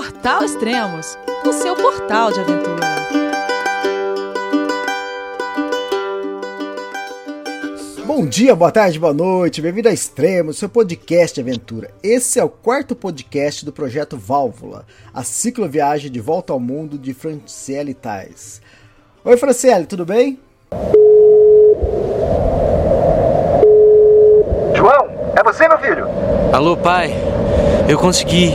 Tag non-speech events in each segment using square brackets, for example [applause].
Portal Extremos, o seu portal de aventura. Bom dia, boa tarde, boa noite, bem-vindo a Extremos, seu podcast de aventura. Esse é o quarto podcast do projeto Válvula, a cicloviagem de volta ao mundo de Franciele Tais. Oi, Franciele, tudo bem? João, é você, meu filho? Alô, pai. Eu consegui.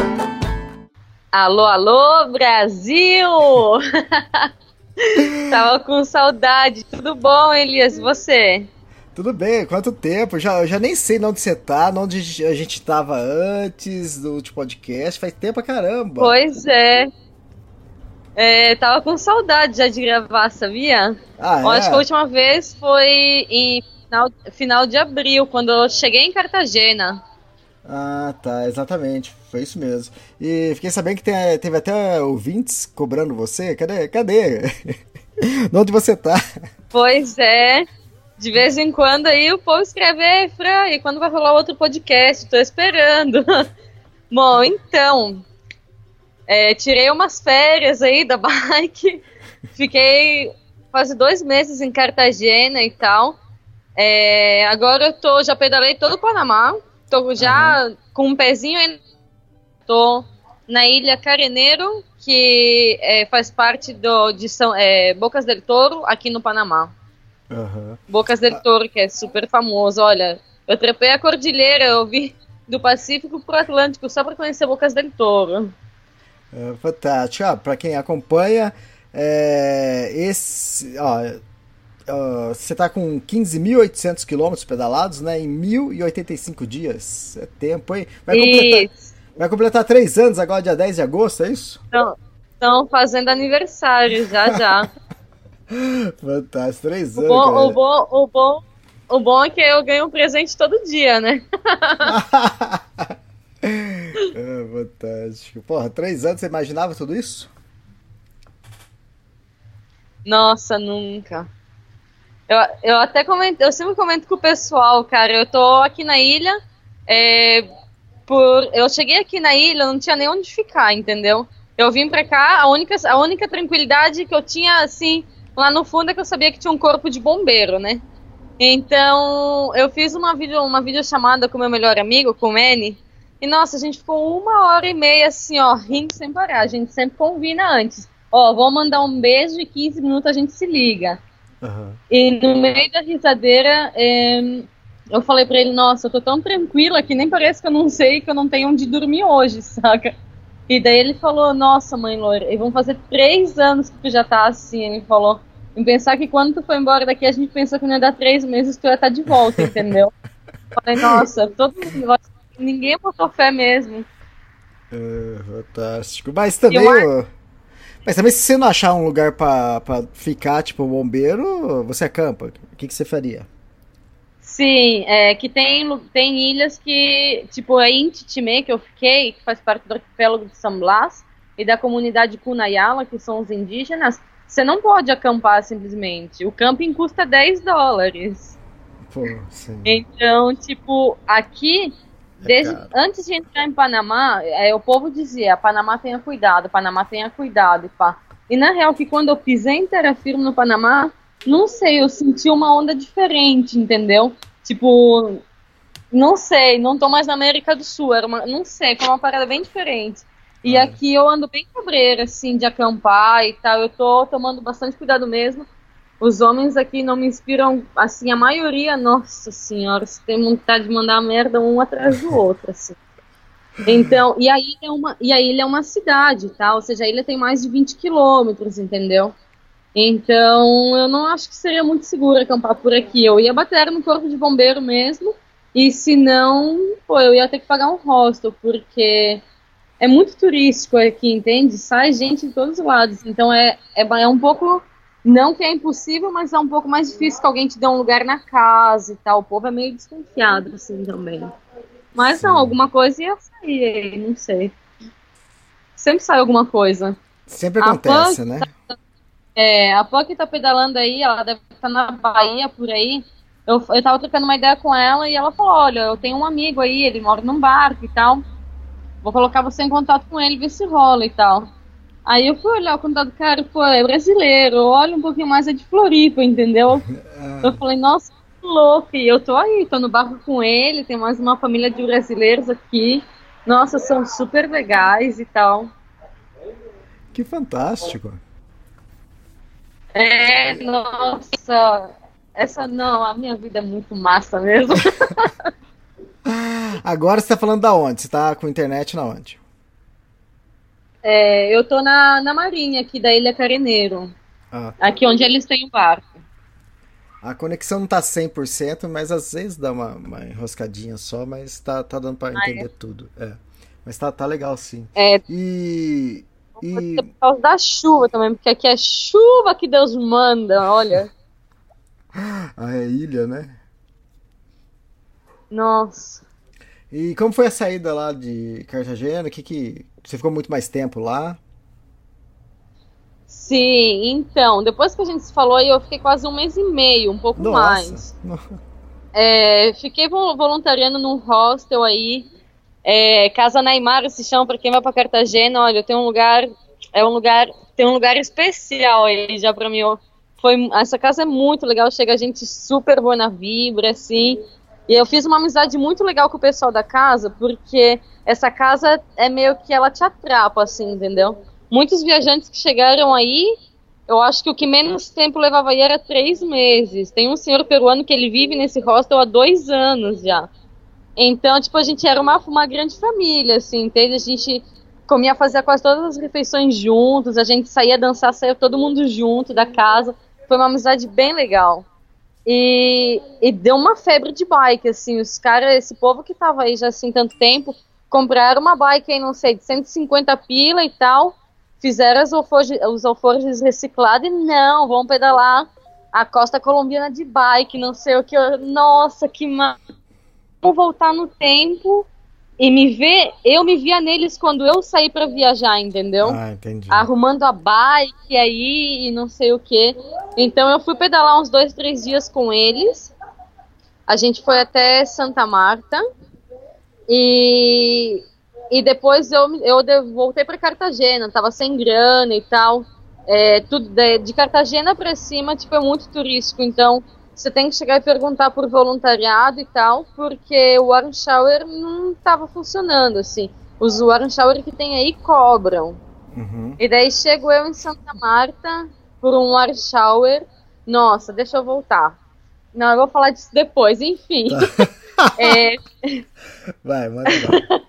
Alô, alô, Brasil! [laughs] Tava com saudade. Tudo bom, Elias? E você? Tudo bem, quanto tempo? Já, eu já nem sei onde você tá, onde a gente estava antes do último podcast. Faz tempo pra caramba. Pois é. É, tava com saudade já de gravar, sabia? Ah, é? Acho que a última vez foi em final, final de abril, quando eu cheguei em Cartagena. Ah, tá, exatamente. Foi isso mesmo. E fiquei sabendo que tem- teve até ouvintes cobrando você. Cadê? Cadê? [laughs] onde você tá? Pois é. De vez em quando aí o povo escreve, "Ei, Fran, e quando vai rolar outro podcast? Tô esperando. [laughs] Bom, então, é, tirei umas férias aí da [laughs] bike, fiquei quase dois meses em Cartagena e tal. É, agora eu tô, já pedalei todo o Panamá, tô já com um pezinho aí, tô na ilha Careneiro, que é, faz parte do, de São, é, Bocas del Toro, aqui no Panamá. Aham. Bocas del Toro, que é super famoso. Olha, eu trepei a cordilheira, eu vi do Pacífico pro Atlântico só para conhecer Bocas del Toro. É, fantástico. Ah, pra quem acompanha, é, esse, ó, ó, você tá com 15.800 quilômetros pedalados, né? Em 1.085 dias. É tempo, hein? Vai completar, vai completar três anos agora, dia 10 de agosto, é isso? Estão fazendo aniversário já já. [laughs] Fantástico, três O anos. bom, cara. o, bom, o, bom, o bom é que eu ganho um presente todo dia, né? [laughs] É, fantástico. Porra, três anos, você imaginava tudo isso? Nossa, nunca. Eu, eu até comento, eu sempre comento com o pessoal, cara. Eu tô aqui na ilha, é, por, eu cheguei aqui na ilha, não tinha nem onde ficar, entendeu? Eu vim pra cá, a única, a única tranquilidade que eu tinha, assim, lá no fundo é que eu sabia que tinha um corpo de bombeiro, né? Então, eu fiz uma, video, uma videochamada com meu melhor amigo, com o Manny, e nossa, a gente ficou uma hora e meia, assim, ó, rindo sem parar. A gente sempre combina antes. Ó, vou mandar um beijo e 15 minutos a gente se liga. Aham. E no meio da risadeira, eh, eu falei pra ele, nossa, eu tô tão tranquila que nem parece que eu não sei que eu não tenho onde dormir hoje, [laughs] saca? E daí ele falou, nossa, mãe loira, e vão fazer três anos que tu já tá assim, ele falou. Em pensar que quando tu foi embora daqui, a gente pensou que não ia dar três meses, tu ia estar de volta, entendeu? Falei, nossa, todo mundo, ninguém botou fé mesmo. É, fantástico. Mas também. Eu Mas também, se você não achar um lugar pra, pra ficar, tipo, bombeiro, você acampa. O que, que você faria? Sim, é que tem, tem ilhas que, tipo, aí em Titimé, que eu fiquei, que faz parte do arquipélago de San Blas, e da comunidade Cunayala, que são os indígenas, você não pode acampar simplesmente. O camping custa 10 dólares. Pô, sim. Então, tipo, aqui, desde, antes de entrar em Panamá, é, o povo dizia, Panamá tenha cuidado, Panamá tenha cuidado, e pá. E na real, que quando eu pisei em terra firme no Panamá, não sei, eu senti uma onda diferente, entendeu? Tipo, não sei, não tô mais na América do Sul, era uma, não sei, foi uma parada bem diferente. E Ah. aqui eu ando bem cabreira, assim, de acampar e tal, eu tô tomando bastante cuidado mesmo. Os homens aqui não me inspiram, assim, a maioria, nossa senhora, você tem vontade de mandar merda um atrás do outro, assim. Então, e a ilha é uma, e a ilha é uma cidade, tá? Ou seja, a ilha tem mais de 20 quilômetros, entendeu? Então, eu não acho que seria muito seguro acampar por aqui. Eu ia bater no corpo de bombeiro mesmo, e se não, pô, eu ia ter que pagar um hostel, porque é muito turístico aqui, entende? Sai gente de todos os lados. Então é, é, é um pouco. Não que é impossível, mas é um pouco mais difícil que alguém te dê um lugar na casa e tal. O povo é meio desconfiado, assim, também. Mas Sim. não, alguma coisa ia sair, não sei. Sempre sai alguma coisa. Sempre acontece, né? Tá, é, a Pô que tá pedalando aí, ela deve estar tá na Bahia por aí. Eu, eu tava trocando uma ideia com ela e ela falou: Olha, eu tenho um amigo aí, ele mora num barco e tal. Vou colocar você em contato com ele, ver se rola e tal. Aí eu fui olhar o contato do cara, pô, é brasileiro, olha um pouquinho mais, é de Floripa, entendeu? Ah. [laughs] Eu falei, nossa, que louco, e eu tô aí, tô no barco com ele, tem mais uma família de brasileiros aqui. Nossa, são super legais e tal. Que fantástico. É, nossa, essa não, a minha vida é muito massa mesmo. [laughs] Agora você tá falando da onde? Você tá com internet na onde? É, eu tô na, na Marinha, aqui da Ilha Careneiro. Ah. Aqui onde eles têm o barco. A conexão não tá 100%, mas às vezes dá uma, uma enroscadinha só, mas tá, tá dando pra ah, entender é? tudo. É. Mas tá, tá legal sim. É. E. e... Por causa da chuva também, porque aqui é chuva que Deus manda, olha. [laughs] ah, é ilha, né? Nossa. E como foi a saída lá de Cartagena? Que que você ficou muito mais tempo lá? Sim, então, depois que a gente se falou aí, eu fiquei quase um mês e meio, um pouco Nossa. mais. É, fiquei voluntariando num hostel aí, é, Casa Neymar se chama, para quem vai para Cartagena, olha, tem um lugar, é um lugar, tem um lugar especial aí já para mim. Foi, essa casa é muito legal, chega gente super boa na vibra, assim, e eu fiz uma amizade muito legal com o pessoal da casa, porque essa casa é meio que ela te atrapa, assim, entendeu? Muitos viajantes que chegaram aí, eu acho que o que menos tempo levava aí era três meses. Tem um senhor peruano que ele vive nesse hostel há dois anos já. Então, tipo, a gente era uma, uma grande família, assim, entende? A gente comia, fazia quase todas as refeições juntos, a gente saía dançar, saía todo mundo junto da casa. Foi uma amizade bem legal. E, e deu uma febre de bike, assim, os caras, esse povo que tava aí já assim tanto tempo, compraram uma bike aí, não sei, de 150 pila e tal, fizeram as os alforjes reciclados e não, vão pedalar a costa colombiana de bike, não sei o que, nossa, que mal. Vou voltar no tempo e me ver, eu me via neles quando eu saí para viajar, entendeu? Ah, entendi. Arrumando a bike aí e não sei o que. Então eu fui pedalar uns dois, três dias com eles. A gente foi até Santa Marta e, e depois eu, eu voltei para Cartagena, tava sem grana e tal. É, tudo de, de Cartagena para cima, tipo, é muito turístico, então você tem que chegar e perguntar por voluntariado e tal, porque o Warm Shower não estava funcionando, assim. Os Warm Shower que tem aí cobram. Uhum. E daí chego eu em Santa Marta por um Warm Shower. Nossa, deixa eu voltar. Não, eu vou falar disso depois, enfim. Tá. [laughs] é... Vai, manda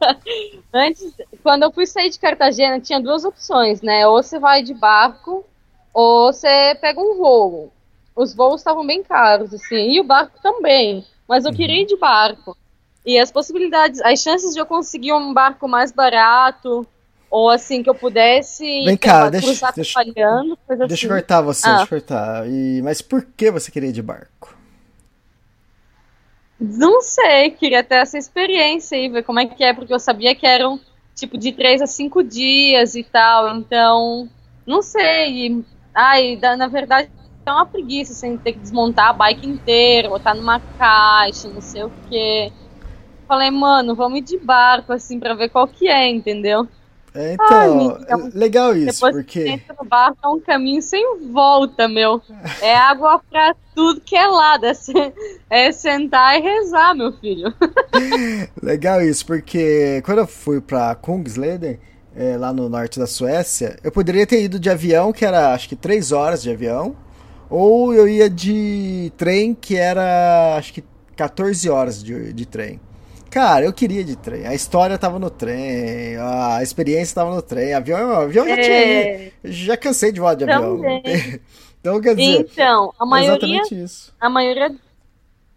[laughs] Antes, quando eu fui sair de Cartagena, tinha duas opções, né? Ou você vai de barco, ou você pega um voo os voos estavam bem caros, assim, e o barco também. Mas eu uhum. queria ir de barco. E as possibilidades, as chances de eu conseguir um barco mais barato, ou assim, que eu pudesse Vem cá, deixa, deixa, coisa deixa assim. eu cortar você, ah. deixa eu cortar. E, mas por que você queria ir de barco? Não sei, queria ter essa experiência e ver como é que é, porque eu sabia que eram tipo de três a cinco dias e tal, então não sei. E, ai, na verdade é uma preguiça, sem ter que desmontar a bike inteira, botar numa caixa, não sei o quê. Falei, mano, vamos ir de barco, assim, pra ver qual que é, entendeu? É, então, Ai, legal isso, depois porque... Depois no barco é um caminho sem volta, meu. É água pra tudo que é lado, é, é sentar e rezar, meu filho. [laughs] legal isso, porque quando eu fui pra Kungsleden, é, lá no norte da Suécia, eu poderia ter ido de avião, que era acho que três horas de avião, ou eu ia de trem, que era acho que 14 horas de, de trem. Cara, eu queria de trem. A história tava no trem, a experiência tava no trem. Avião, avião já é... tinha. Já cansei de voar de avião. [laughs] então, quer dizer. Então, a maioria. isso. A maioria.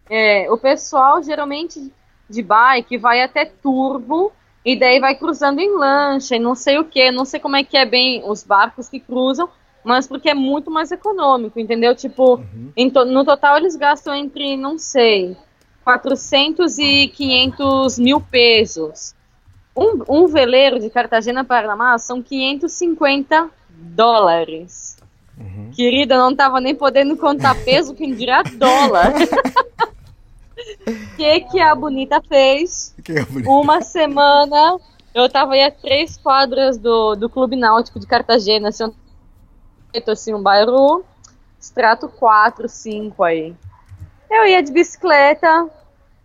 É, o pessoal geralmente de bike vai até Turbo e daí vai cruzando em lancha e não sei o que, não sei como é que é bem os barcos que cruzam, mas porque é muito mais econômico, entendeu? Tipo, em to- no total eles gastam entre, não sei, 400 e 500 mil pesos. Um, um veleiro de Cartagena para Panamá são 550 dólares. Querida, eu não tava nem podendo contar peso, quem dirá dólar. O [laughs] que, que a bonita fez? É bonito. Uma semana eu tava aí a três quadras do, do Clube Náutico de Cartagena, assim, um, assim, um bairro extrato 4, 5 aí. Eu ia de bicicleta,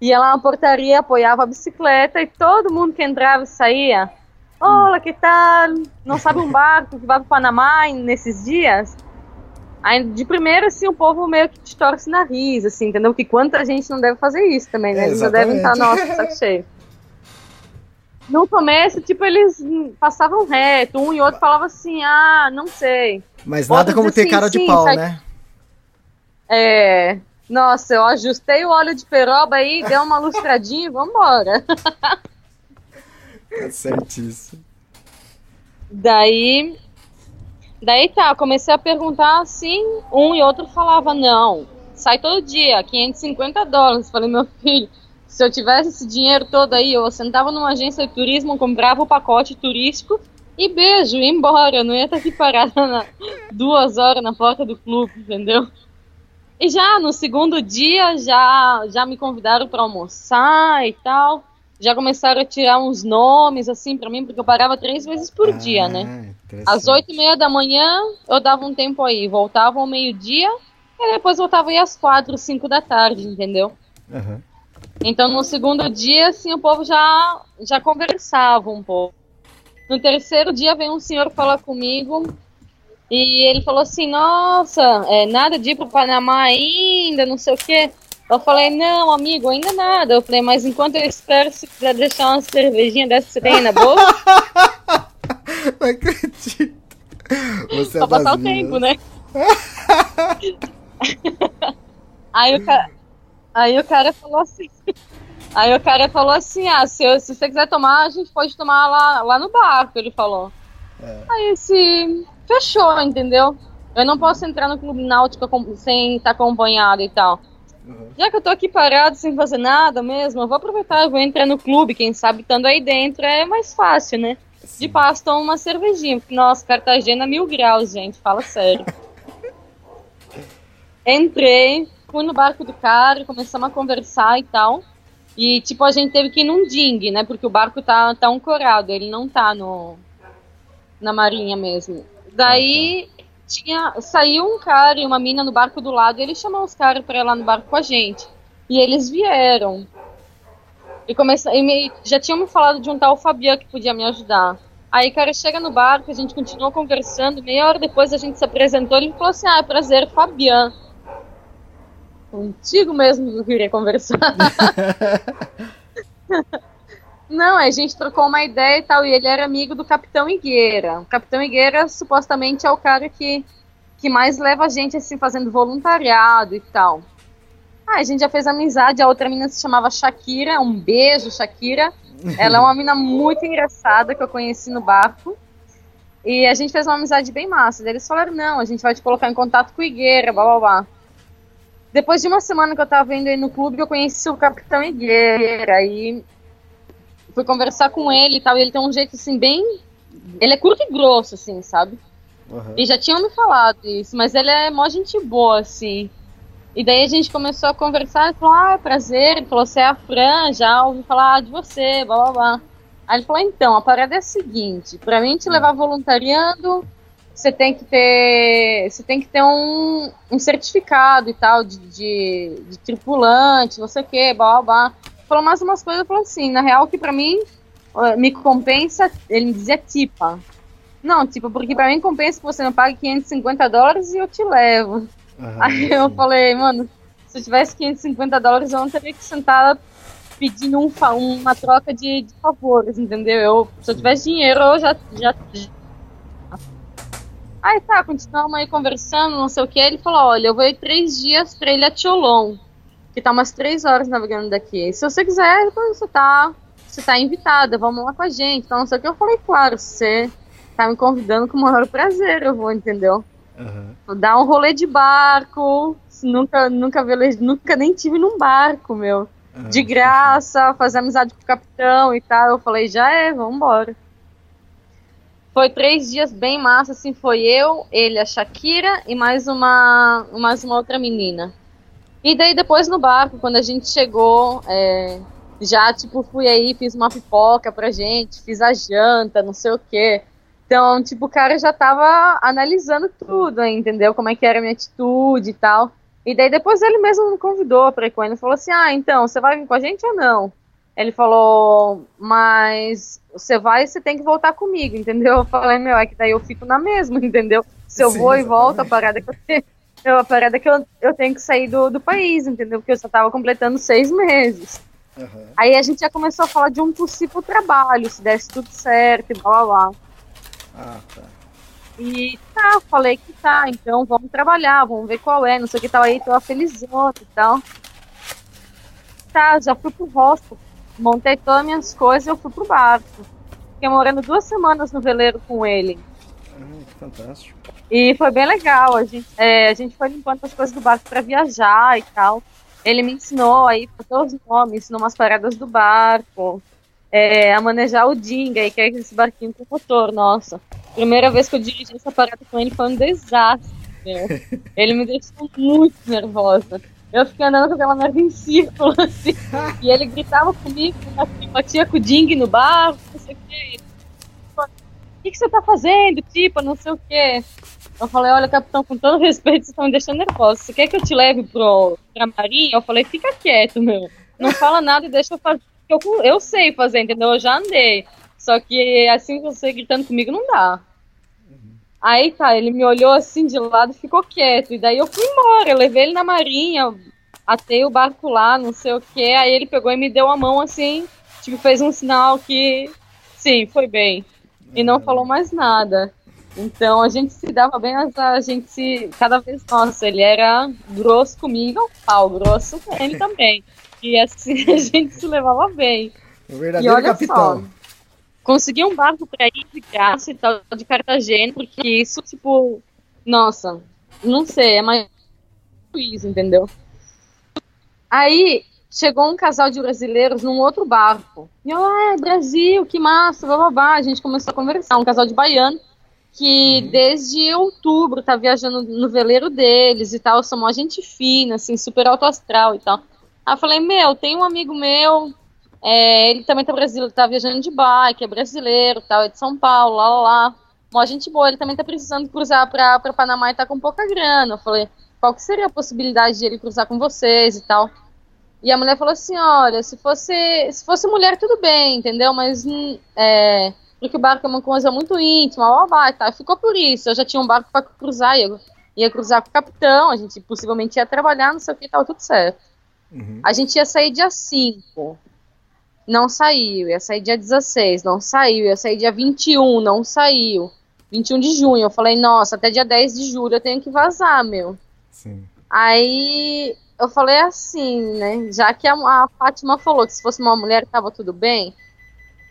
ia lá na portaria, apoiava a bicicleta e todo mundo que entrava e saía. Olá, que tal? Não sabe um barco que vai para Panamá nesses dias? Aí, de primeiro, assim, o povo meio que te torce o nariz, assim, entendeu? Que quanta gente não deve fazer isso também, né? É, Eles já devem estar, nossa, saco cheio. No começo, tipo, eles passavam reto, um e outro falava assim, ah, não sei. Mas nada Outros como ter assim, cara de sim, pau, sai- né? É. Nossa, eu ajustei o óleo de peroba aí, deu uma lustradinha e vambora. Tá certíssimo. Daí. Daí tá, comecei a perguntar assim, um e outro falava, não, sai todo dia, 550 dólares. Falei, meu filho, se eu tivesse esse dinheiro todo aí, eu sentava numa agência de turismo, comprava o pacote turístico e beijo, ia embora. Eu não ia estar aqui parada [laughs] na- duas horas na porta do clube, entendeu? E já no segundo dia, já, já me convidaram para almoçar e tal. Já começaram a tirar uns nomes assim para mim, porque eu parava três vezes por dia, né? Ah. Às oito e meia da manhã, eu dava um tempo aí. Voltava ao meio-dia, e depois voltava aí às quatro, cinco da tarde, entendeu? Aham. Então, no segundo dia, assim, o povo já, já conversava um pouco. No terceiro dia, veio um senhor falar comigo e ele falou assim: Nossa, é, nada de ir pro Panamá ainda, não sei o quê. Eu falei: Não, amigo, ainda nada. Eu falei: Mas enquanto eu espero, se quiser deixar uma cervejinha dessa você tem aí na bolsa, [laughs] Não acredito. Você é passar o tempo, né? [laughs] aí, o cara, aí o cara falou assim. Aí o cara falou assim: ah, se, eu- se você quiser tomar, a gente pode tomar lá, lá no barco, ele falou. Aí esse. Fechou, entendeu? Eu não posso entrar no clube náutico sem estar acompanhado e tal. Já que eu tô aqui parado sem fazer nada mesmo, eu vou aproveitar, eu vou entrar no clube, quem sabe estando aí dentro é mais fácil, né? De passo, tomo uma cervejinha. Porque, nossa, Cartagena mil graus, gente, fala sério. [laughs] Entrei, fui no barco do cara, começamos a conversar e tal. E, tipo, a gente teve que ir num ding, né? Porque o barco tá, tá ancorado, ele não tá no, na marinha mesmo. Daí tinha, saiu um cara e uma mina no barco do lado e ele chamou os caras pra ir lá no barco com a gente. E eles vieram. E, começa, e me- já tinham me falado de um tal Fabian que podia me ajudar. Aí o cara chega no barco, a gente continuou conversando. Meia hora depois a gente se apresentou ele falou assim: Ah, é prazer, Fabian. Contigo mesmo que eu queria conversar. [laughs] Não, a gente trocou uma ideia e tal, e ele era amigo do Capitão Higueira. O Capitão Higueira supostamente é o cara que, que mais leva a gente assim fazendo voluntariado e tal. Ah, a gente já fez amizade, a outra menina se chamava Shakira, um beijo, Shakira. Ela é uma menina muito engraçada que eu conheci no barco. E a gente fez uma amizade bem massa. Eles falaram, não, a gente vai te colocar em contato com o Higueira, blá blá blá. Depois de uma semana que eu tava indo aí no clube, eu conheci o Capitão Higueira e fui conversar com ele e tal, e ele tem um jeito assim bem. Ele é curto e grosso, assim, sabe? Aham. E já tinham me falado isso, mas ele é mó gente boa, assim. E daí a gente começou a conversar, ele falou, ah, prazer, ele falou, você é a Fran, já ouvi falar de você, blá blá blá. Aí ele falou, então, a parada é a seguinte, pra mim te levar voluntariando, você tem que ter. Você tem que ter um, um certificado e tal de, de, de tripulante, não sei o que, blá blá. Falou mais umas coisas, falou assim, na real que pra mim me compensa, ele me dizia tipa. Não, tipo, porque pra mim compensa que você não pague 550 dólares e eu te levo. Aham, Aí eu sim. falei, mano, se eu tivesse 550 dólares, eu não teria que sentar pedindo um uma troca de, de favores, entendeu? Eu, se eu tivesse dinheiro, eu já, já. Aí tá, continuamos aí conversando, não sei o que. Ele falou: olha, eu vou ir três dias pra Ilha Tcholon, que tá umas três horas navegando daqui. Se você quiser, você tá. você tá invitada, vamos lá com a gente. Então, não sei o que. Eu falei, claro, você tá me convidando com o maior prazer, eu vou, entendeu? Aham. Dar um rolê de barco, nunca, nunca, nunca nem tive num barco, meu. De graça, fazer amizade com o capitão e tal. Eu falei, já é, vambora. Foi três dias bem massa, assim, foi eu, ele, a Shakira e mais uma, mais uma outra menina. E daí depois no barco, quando a gente chegou, é, já, tipo, fui aí, fiz uma pipoca pra gente, fiz a janta, não sei o quê. Então, tipo, o cara já tava analisando tudo, entendeu? Como é que era a minha atitude e tal. E daí depois ele mesmo me convidou pra ir com. Ele falou assim, ah, então, você vai vir com a gente ou não? Ele falou, mas você vai, você tem que voltar comigo, entendeu? Eu falei, meu, é que daí eu fico na mesma, [laughs] entendeu? Se eu Sim, vou e volto, a parada é que eu tenho, eu- a parada que eu, eu tenho que sair do, do país, entendeu? Porque eu só tava completando seis meses. Aham. Aí a gente já começou a falar de um possível trabalho, se desse tudo certo e blá blá blá. Ah, tá. E tá, eu falei que tá, então vamos trabalhar, vamos ver qual é, não sei o que tal aí, tô felizona e tal. Tá, já fui pro hostel, montei todas as minhas coisas e eu fui pro barco. Fiquei morando duas semanas no veleiro com ele. Que fantástico. E foi bem legal, a gente, é, a gente foi limpando as coisas do barco pra viajar e tal. Ele me ensinou aí, botou os nomes, ensinou umas paradas do barco, é, a manejar o dinga, aí, que é esse barquinho com motor, nossa. Primeira vez que eu dirigi essa parada com ele foi um desastre, meu. [laughs] Ele me deixou muito nervosa. Eu fiquei andando com aquela merda em círculo, [laughs] assim, e ele gritava comigo, assim, batia com o ding no barco, não sei o quê. O que, que você tá fazendo? Tipo, não sei o quê. Eu falei, olha, capitão, com todo respeito, vocês estão me deixando nervosa. Você quer que eu te leve pro, pra marinha? Eu falei, fica quieto, meu. Não fala nada e deixa eu fazer. Eu, eu sei fazer, entendeu? Eu já andei. Só que assim você gritando comigo não dá. Aí tá, ele me olhou assim de lado e ficou quieto. E daí eu fui embora, eu levei ele na marinha, atei o barco lá, não sei o que. Aí ele pegou e me deu a mão assim, tipo, fez um sinal que sim, foi bem. E não falou mais nada. Então a gente se dava bem, mas a gente se. Cada vez, nossa, ele era grosso comigo, ao pau, grosso com ele também. E assim [laughs] a gente se levava bem. O E verdadeiro olha capitão. só, consegui um barco pra ir de graça e tal, de Cartagena, porque isso, tipo, nossa, não sei, é mais isso, entendeu? Aí chegou um casal de brasileiros num outro barco. E eu, ah, é Brasil, que massa, bababá. A gente começou a conversar, um casal de baiano que desde outubro tá viajando no veleiro deles e tal, são uma gente fina, assim, super alto astral e tal. Aí eu falei, meu, tem um amigo meu, é, ele também tá, brasileiro, tá viajando de bike, é brasileiro, tal, é de São Paulo, lá, lá, lá. Uma gente boa, ele também tá precisando cruzar pra, pra Panamá e tá com pouca grana. Eu falei, qual que seria a possibilidade de ele cruzar com vocês e tal? E a mulher falou assim, olha, se fosse, se fosse mulher, tudo bem, entendeu? Mas, hum, é, porque o barco é uma coisa muito íntima, ó, vai, tá? Ficou por isso, eu já tinha um barco pra cruzar, ia, ia cruzar com o capitão, a gente possivelmente ia trabalhar, não sei o que, tava tudo certo. Uhum. A gente ia sair dia 5, não saiu. Ia sair dia 16, não saiu. Ia sair dia 21, não saiu. 21 de junho. Eu falei, nossa, até dia 10 de julho eu tenho que vazar, meu. Sim. Aí eu falei assim, né? Já que a, a Fátima falou que se fosse uma mulher tava tudo bem.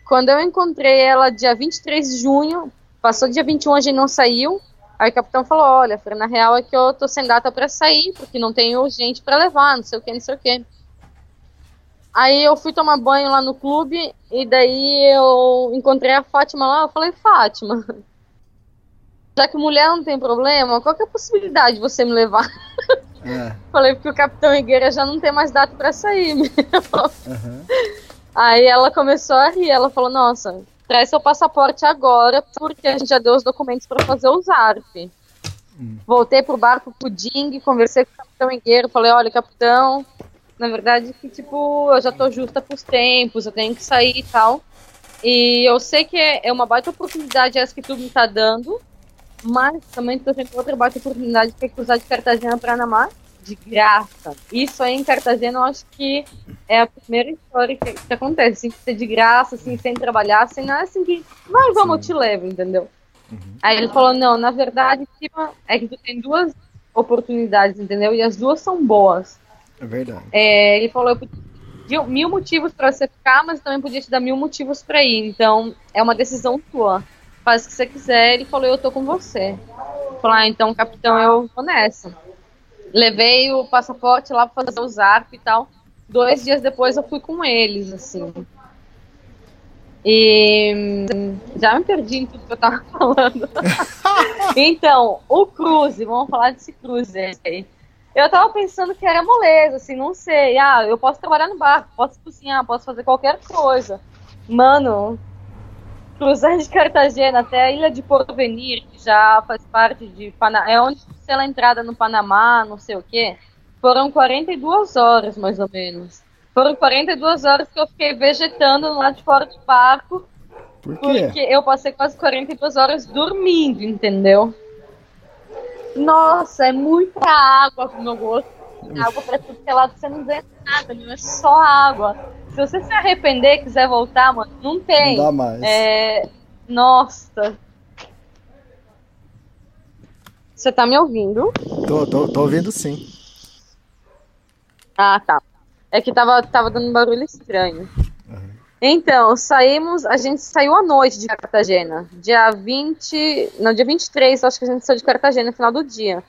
Quando eu encontrei ela dia 23 de junho, passou dia 21, a gente não saiu. Aí o capitão falou: Olha, na real é que eu tô sem data pra sair, porque não tenho gente pra levar, não sei o que, não sei o que. Aí eu fui tomar banho lá no clube e daí eu encontrei a Fátima lá. Eu falei: Fátima, já que mulher não tem problema, qual que é a possibilidade de você me levar? É. [laughs] Falei, porque o Capitão Higueira já não tem mais data pra sair. Aham. Aí ela começou a rir, ela falou, nossa, traz seu passaporte agora, porque a gente já deu os documentos pra fazer o ZARP. Voltei pro barco Ding, conversei com o Capitão Higueira, falei, olha, Capitão, na verdade que, tipo, eu já tô justa pros tempos, eu tenho que sair e tal. E eu sei que é é uma baita oportunidade essa que tu me tá dando, mas também tô tendo outra baita oportunidade que é cruzar de Cartagena para Panamá de graça. Isso aí em Cartagena eu acho que é a primeira história que, que acontece, assim, ser de graça, assim, sem trabalhar, sem nada assim que vai, vamos, eu te levo, entendeu? Aí ele falou, não, na verdade, é que tu tem duas oportunidades, entendeu? E as duas são boas. É verdade. É, ele falou, eu mil motivos pra você ficar, mas também podia te dar mil motivos pra ir. Então, é uma decisão tua. Faz o que você quiser. Ele falou, eu tô com você. Falei, ah, então, capitão, eu vou nessa. Levei o passaporte lá pra fazer o ZARP e tal. Dois dias depois eu fui com eles, assim. E já me perdi em tudo que eu tava [laughs] falando. [laughs] então, o cruze, vamos falar desse cruze aí. Eu tava pensando que era moleza, assim, não sei. Ah, eu posso trabalhar no barco, posso cozinhar, posso fazer qualquer coisa. Mano, cruzar de Cartagena até a ilha de Porvenir, que já faz parte de Panamá, é onde sei lá, entrada no Panamá, não sei o quê. Foram 42 horas, mais ou menos. Foram 42 horas que eu fiquei vegetando lá de fora do barco, Por quê? porque eu passei quase 42 horas dormindo, entendeu? Nossa, é muita água pro meu gosto. Água pra tudo que é lado, você não vê nada, meu, é só água. Se você se arrepender e quiser voltar, mano, não tem. Não dá mais. É... Nossa. Você tá me ouvindo? Tô, tô, tô ouvindo sim. Ah, tá. É que tava, tava dando um barulho estranho. Então, saímos, a gente saiu à noite de Cartagena. Dia 20, não, dia 23, acho que a gente saiu de Cartagena no final do dia.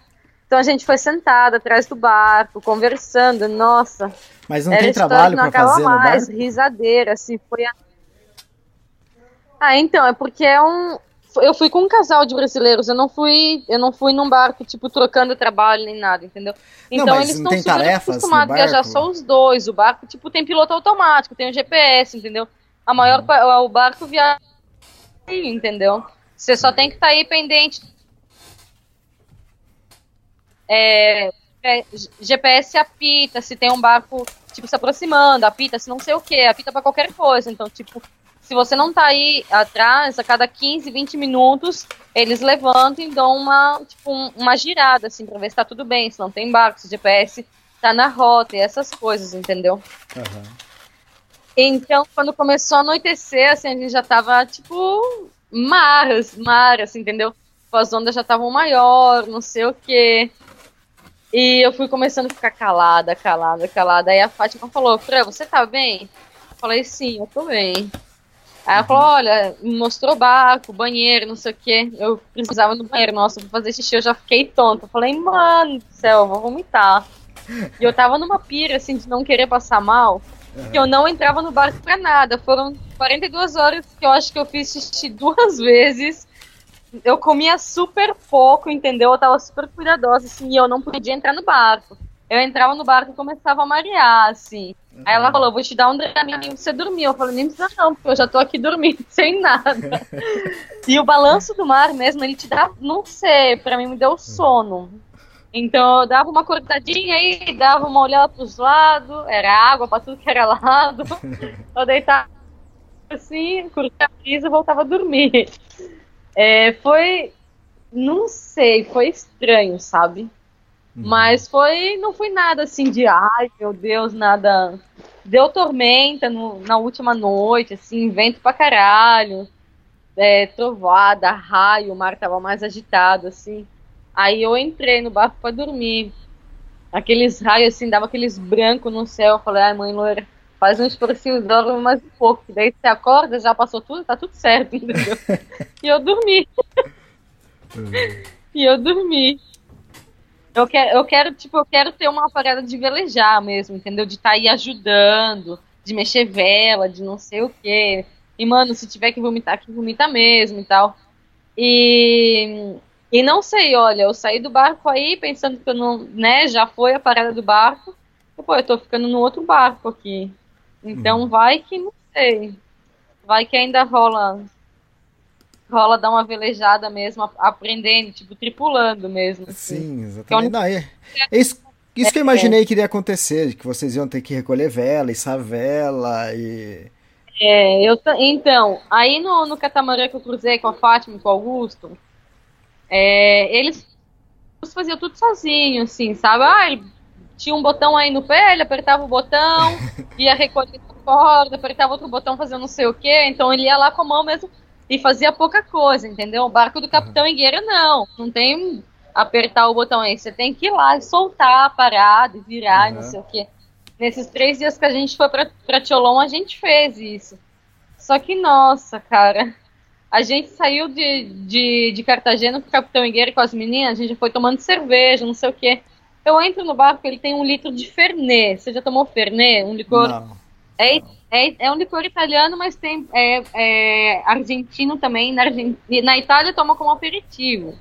Então a gente foi sentada atrás do barco, conversando, nossa. Mas não era tem trabalho acaba fazer no mais, barco? risadeira, assim, foi a... Ah, então, é porque é um... Eu fui com um casal de brasileiros, eu não fui, eu não fui num barco, tipo, trocando trabalho nem nada, entendeu? Não, Então mas eles não estão super acostumados a viajar só os dois. O barco, tipo, tem piloto automático, tem o GPS, entendeu? A maior pa- o barco viaja, entendeu? Você só tem que estar aí pendente. É, é, GPS apita, se tem um barco, tipo, se aproximando, apita, se não sei o que, apita pra qualquer coisa. Então, tipo, se você não tá aí atrás, a cada 15, 20 minutos, eles levantam e dão uma, tipo, um- uma girada, assim, pra ver se tá tudo bem, se não tem barco, se o GPS tá na rota e essas coisas, entendeu? Aham. Então, quando começou a anoitecer, assim, a gente já tava, tipo, mar, mar, assim, entendeu? Tipo, As ondas já estavam maior, não sei o quê. E eu fui começando a ficar calada, calada, calada. Aí a Fátima falou, Fran, você tá bem? Eu falei, sim, eu tô bem. Aí ela falou, olha, mostrou barco, banheiro, não sei o quê. Eu precisava no banheiro, nossa, pra fazer xixi eu já fiquei tonta. Eu falei, mano do céu, eu vou vomitar. E eu tava numa pira, assim, de não querer passar mal que eu não entrava no barco pra nada. Foram 42 horas que eu acho que eu fiz xixi duas [laughs] vezes. Eu comia super pouco, entendeu? Eu tava super cuidadosa, assim, e eu não podia entrar no barco. Eu entrava no barco e começava a marear, assim. Aí ela falou, vou te dar um Dramin pra você dormir. Eu falei, nem precisa não, porque eu já tô aqui dormindo [laughs] sem nada. [laughs] e o balanço do mar mesmo, ele te dá, não sei, pra mim me deu sono. Então eu dava uma cortadinha aí, dava uma olhada pros lados, era água pra tudo que era lado. [laughs] Eu deitava assim, curtia a brisa e voltava a dormir. É, foi, não sei, foi estranho, sabe? Mas foi, não foi nada assim de, ai meu Deus, nada. Deu tormenta no- na última noite, assim, vento pra caralho, é, trovoada, raio, o mar tava mais agitado, assim. Aí eu entrei no barco pra dormir. Aqueles raios, assim, dava aqueles brancos no céu. Eu falei, ai, mãe loira, faz um esforcinho, dorme mais um pouco. que Daí você acorda, já passou tudo, tá tudo certo, entendeu? [laughs] e eu dormi. e eu dormi. Eu quero, eu quero, tipo, eu quero ter uma parada de velejar mesmo, entendeu? De estar aí ajudando, de mexer vela, de não sei o quê. E, mano, se tiver que vomitar, que vomita mesmo e tal. E, e não sei, olha, eu saí do barco aí pensando que eu não, né, já foi a parada do barco. E, pô, eu tô ficando no outro barco aqui. Então vai que não sei. Vai que ainda rola rola dar uma velejada mesmo, aprendendo, tipo, tripulando mesmo. assim. Sim, exatamente. Não, é, é isso, isso que eu É. imaginei que iria acontecer, que vocês iam ter que recolher vela, içar vela e. É, eu então, aí no, no catamarã que eu cruzei com a Fátima e com o Augusto, é, eles faziam tudo sozinho, assim, sabe? Ah, ele tinha um botão aí no pé, ele apertava o botão, [laughs] ia recolher a corda, apertava outro botão, fazia não sei o quê, então ele ia lá com a mão mesmo e fazia pouca coisa, entendeu? O barco do Capitão Higueira não, não tem apertar o botão aí, você tem que ir lá e soltar a parada virar e não Uhum. sei o quê. Nesses três dias que a gente foi pra, pra Tcholon, a gente fez isso. Só que, nossa, cara, a gente saiu de, de, de Cartagena com o Capitão Higueira com as meninas, a gente foi tomando cerveja, não sei o quê. Eu entro no barco, ele tem um litro de Fernet. Você já tomou Fernet? Um licor. Não. É, é, é um licor italiano, mas tem é, é argentino também. Na, Argent... na Itália toma como aperitivo.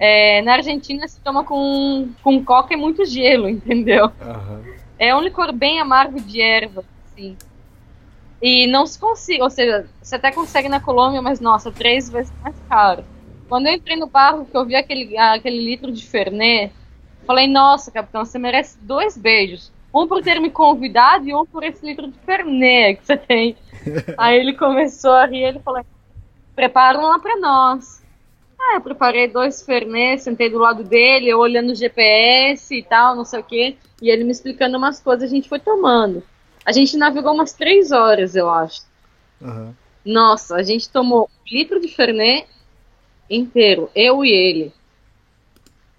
É, na Argentina se toma com, com coca e muito gelo, [laughs] entendeu? Aham. É um licor bem amargo de erva, assim. E não se consegue, ou seja, você até consegue na Colômbia, mas nossa, três vezes mais caro. Quando eu entrei no barco, que eu vi aquele, aquele litro de Fernet, falei, nossa, capitão, você merece dois beijos. Um por ter me convidado e um por esse litro de Fernet que você tem. [laughs] Aí ele começou a rir, ele falou, prepara um lá pra nós. Ah, eu preparei dois Fernet, sentei do lado dele, eu olhando o GPS e tal, não sei o quê. E ele me explicando umas coisas, a gente foi tomando. A gente navegou umas três horas, eu acho. Aham. Nossa, a gente tomou um litro de Fernet inteiro, eu e ele.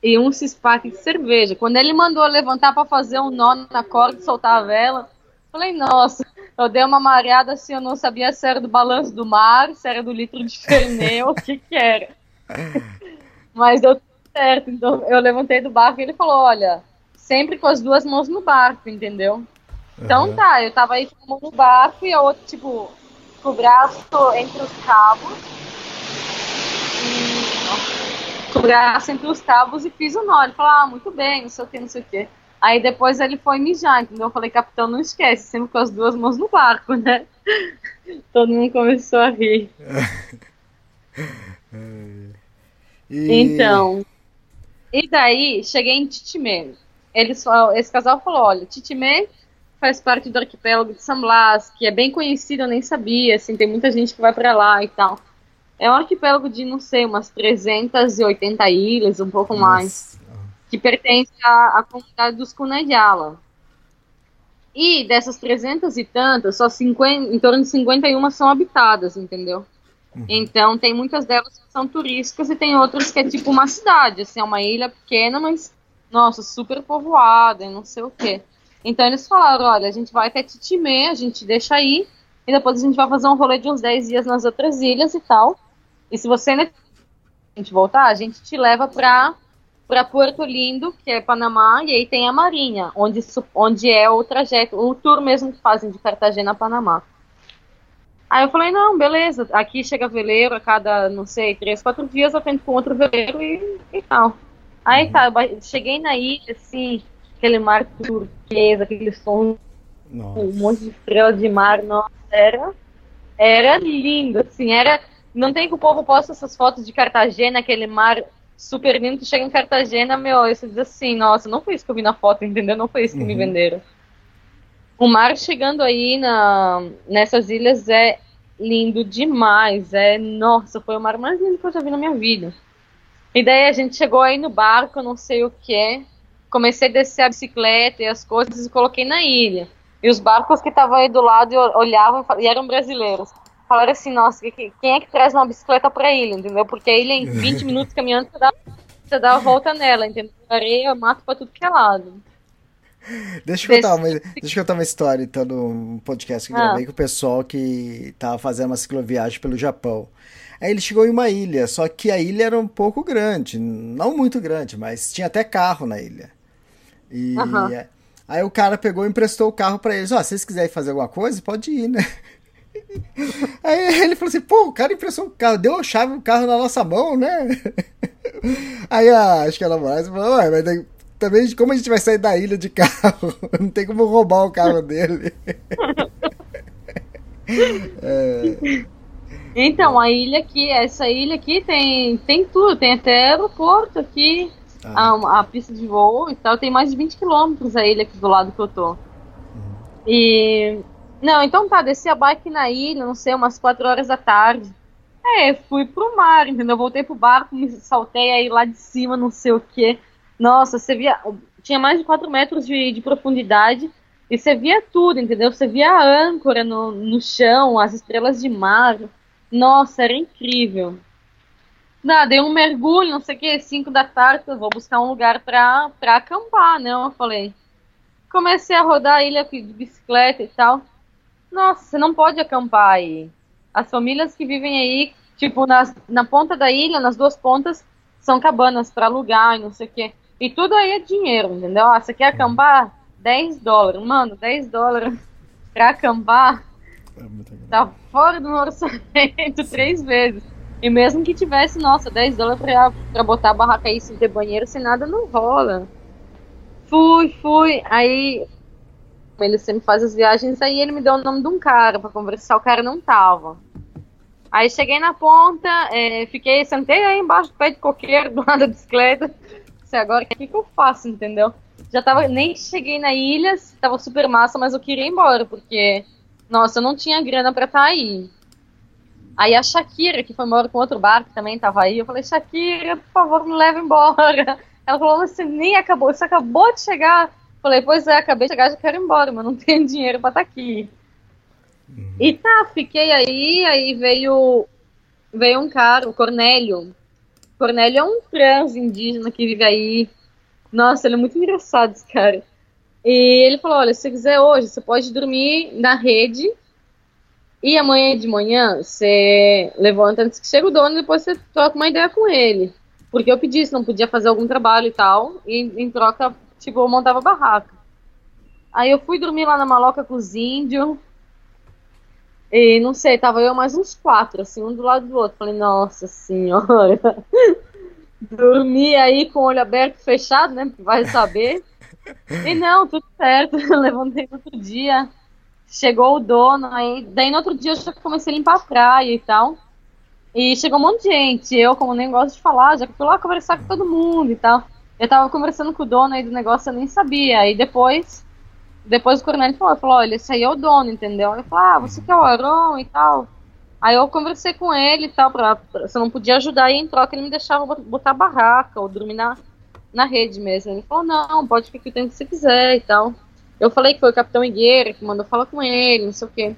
E um cispac de cerveja. Quando ele mandou levantar pra fazer um nó na corda e soltar a vela, falei, nossa, eu dei uma mareada assim, eu não sabia se era do balanço do mar, se era do litro de ou o que que era. [laughs] Mas deu tudo certo. Então eu levantei do barco e ele falou, olha, sempre com as duas mãos no barco, entendeu? Então Aham. tá, eu tava aí com a mão no barco e a outra, tipo, com o braço entre os cabos. E, braço entre os cabos e fiz o nó. Ele falou, ah, muito bem, não sei o que, não sei o que. Aí depois ele foi mijar, entendeu? Eu falei, capitão, não esquece, sempre com as duas mãos no barco, né? [laughs] Todo mundo começou a rir. [laughs] E- Então, e daí cheguei em Titimé. Eles, esse casal falou: olha, Titimé faz parte do arquipélago de San Blas, que é bem conhecido, eu nem sabia, assim, tem muita gente que vai pra lá e tal. É um arquipélago de, não sei, umas 380 ilhas, um pouco mais, Nossa. que pertence à, à comunidade dos Cunayala. E dessas 300 e tantas, só 50, em torno de 51 são habitadas, entendeu? Então tem muitas delas que são turísticas e tem outras que é tipo uma cidade, assim, é uma ilha pequena, mas nossa, super povoada e não sei o quê. Então eles falaram, olha, a gente vai até Titimé, a gente deixa aí, e depois a gente vai fazer um rolê de uns 10 dias nas outras ilhas e tal. E se você ainda a gente voltar, a gente te leva pra, pra Porto Lindo, que é Panamá, e aí tem a Marinha, onde, onde é o trajeto, o tour mesmo que fazem de Cartagena a Panamá. Aí eu falei, não, beleza, aqui chega veleiro a cada, não sei, três, quatro dias eu tento com outro veleiro e, e tal. Aí tá, eu cheguei na ilha, assim, aquele mar turquesa, aquele som, Nossa. um monte de estrela de mar, nossa, era, era lindo, assim, era, não tem que o povo posta essas fotos de Cartagena, aquele mar super lindo, tu chega em Cartagena, meu, aí você diz assim, nossa, não foi isso que eu vi na foto, entendeu? Não foi isso que me Uhum. venderam. O mar chegando aí na, nessas ilhas é lindo demais. É, nossa, foi o mar mais lindo que eu já vi na minha vida. E daí a gente chegou aí no barco, não sei o que é. Comecei a descer a bicicleta e as coisas e coloquei na ilha. E os barcos que estavam aí do lado e olhavam e e eram brasileiros. Falaram assim, nossa, que- que- quem é que traz uma bicicleta pra ilha, entendeu? Porque a ilha em [laughs] 20 minutos caminhando, você dá, você dá a volta nela, entendeu? Areia, mato pra tudo que é lado. Deixa eu, contar uma, Desse- deixa eu contar uma história, então, num podcast que eu Ah. gravei com o pessoal que tava fazendo uma cicloviagem pelo Japão. Aí ele chegou em uma ilha, só que a ilha era um pouco grande, não muito grande, mas tinha até carro na ilha. E aí o cara pegou e emprestou o carro pra eles. Ó, se vocês quiserem fazer alguma coisa, pode ir, né? Aí ele falou assim, pô, o cara emprestou um carro, deu a chave do carro na nossa mão, né? Aí a, acho que a namorada falou, ué, mas também como a gente vai sair da ilha de carro? [laughs] Não tem como roubar o carro dele. [laughs] É, Então, a ilha aqui, essa ilha aqui tem, tem tudo, tem até aeroporto aqui, Ah. a, a pista de voo e tal, tem mais de 20 quilômetros a ilha aqui do lado que eu tô. E. Não, então tá, desci a bike na ilha, não sei, umas 4 horas da tarde. É, fui pro mar, entendeu? Voltei pro barco, me saltei aí lá de cima, não sei o quê. Nossa, você via. Tinha mais de 4 metros de, de profundidade e você via tudo, entendeu? Você via a âncora no, no chão, as estrelas de mar. Nossa, era incrível. Não, dei um mergulho, não sei o que, 5 da tarde, eu vou buscar um lugar pra, pra acampar, né? Eu falei. comecei a rodar a ilha de bicicleta e tal. Nossa, você não pode acampar aí. As famílias que vivem aí, tipo, nas, na ponta da ilha, nas duas pontas, são cabanas para alugar e não sei o quê. E tudo aí é dinheiro, entendeu? Ah, você quer acampar? 10 dólares. Mano, 10 dólares [laughs] pra acampar É tá fora do meu orçamento três vezes. E mesmo que tivesse, nossa, 10 dólares pra, pra botar a barraca aí sem ter banheiro, sem nada, não rola. Fui, fui. Aí ele sempre faz as viagens, aí ele me deu o nome de um cara pra conversar, o cara não tava. Aí cheguei na ponta, é, fiquei, sentei aí embaixo do pé de coqueiro, [laughs] do lado da bicicleta. Disse, agora o que, que eu faço, entendeu? Já tava, nem cheguei na ilha, tava super massa, mas eu queria ir embora, porque, nossa, eu não tinha grana pra estar aí. Aí a Shakira, que foi embora com outro barco, também tava aí, eu falei, Shakira, por favor, me leva embora. [laughs] Ela falou, você nem acabou, você acabou de chegar. Falei, pois é, acabei de chegar, já quero ir embora, mas não [laughs] tenho dinheiro pra estar aqui. E tá, fiquei aí, aí veio veio um cara, o Cornélio. Cornélio é um trans indígena que vive aí. Nossa, ele é muito engraçado, esse cara. E ele falou, olha, se você quiser hoje, você pode dormir na rede e amanhã de manhã você levanta antes que chegue o dono e depois você troca uma ideia com ele. Porque eu pedi se não podia fazer algum trabalho e tal, e em troca, tipo, eu montava barraca. Aí eu fui dormir lá na maloca com os índios. E não sei, tava eu mais uns quatro, assim, um do lado do outro. Falei, nossa senhora. [laughs] Dormi aí com o olho aberto fechado, né? Vai saber. E não, tudo certo. [laughs] Levantei no outro dia. Chegou o dono, aí. Daí no outro dia eu já comecei a limpar a praia e tal. E chegou um monte de gente. Eu, como nem gosto de falar, já fui lá conversar com todo mundo e tal. Eu tava conversando com o dono aí do negócio, eu nem sabia. Aí depois, depois o Cornélio falou, falou, olha, esse aí é o dono, entendeu? Eu falei, ah, você que é o Aron e tal. Aí eu conversei com ele e tal, pra, pra, se eu não podia ajudar, e em troca ele me deixava bot- botar barraca ou dormir na, na rede mesmo. Ele falou, não, pode ficar o tempo que você quiser e tal. Eu falei que foi o Capitão Higueira que mandou falar com ele, não sei o quê.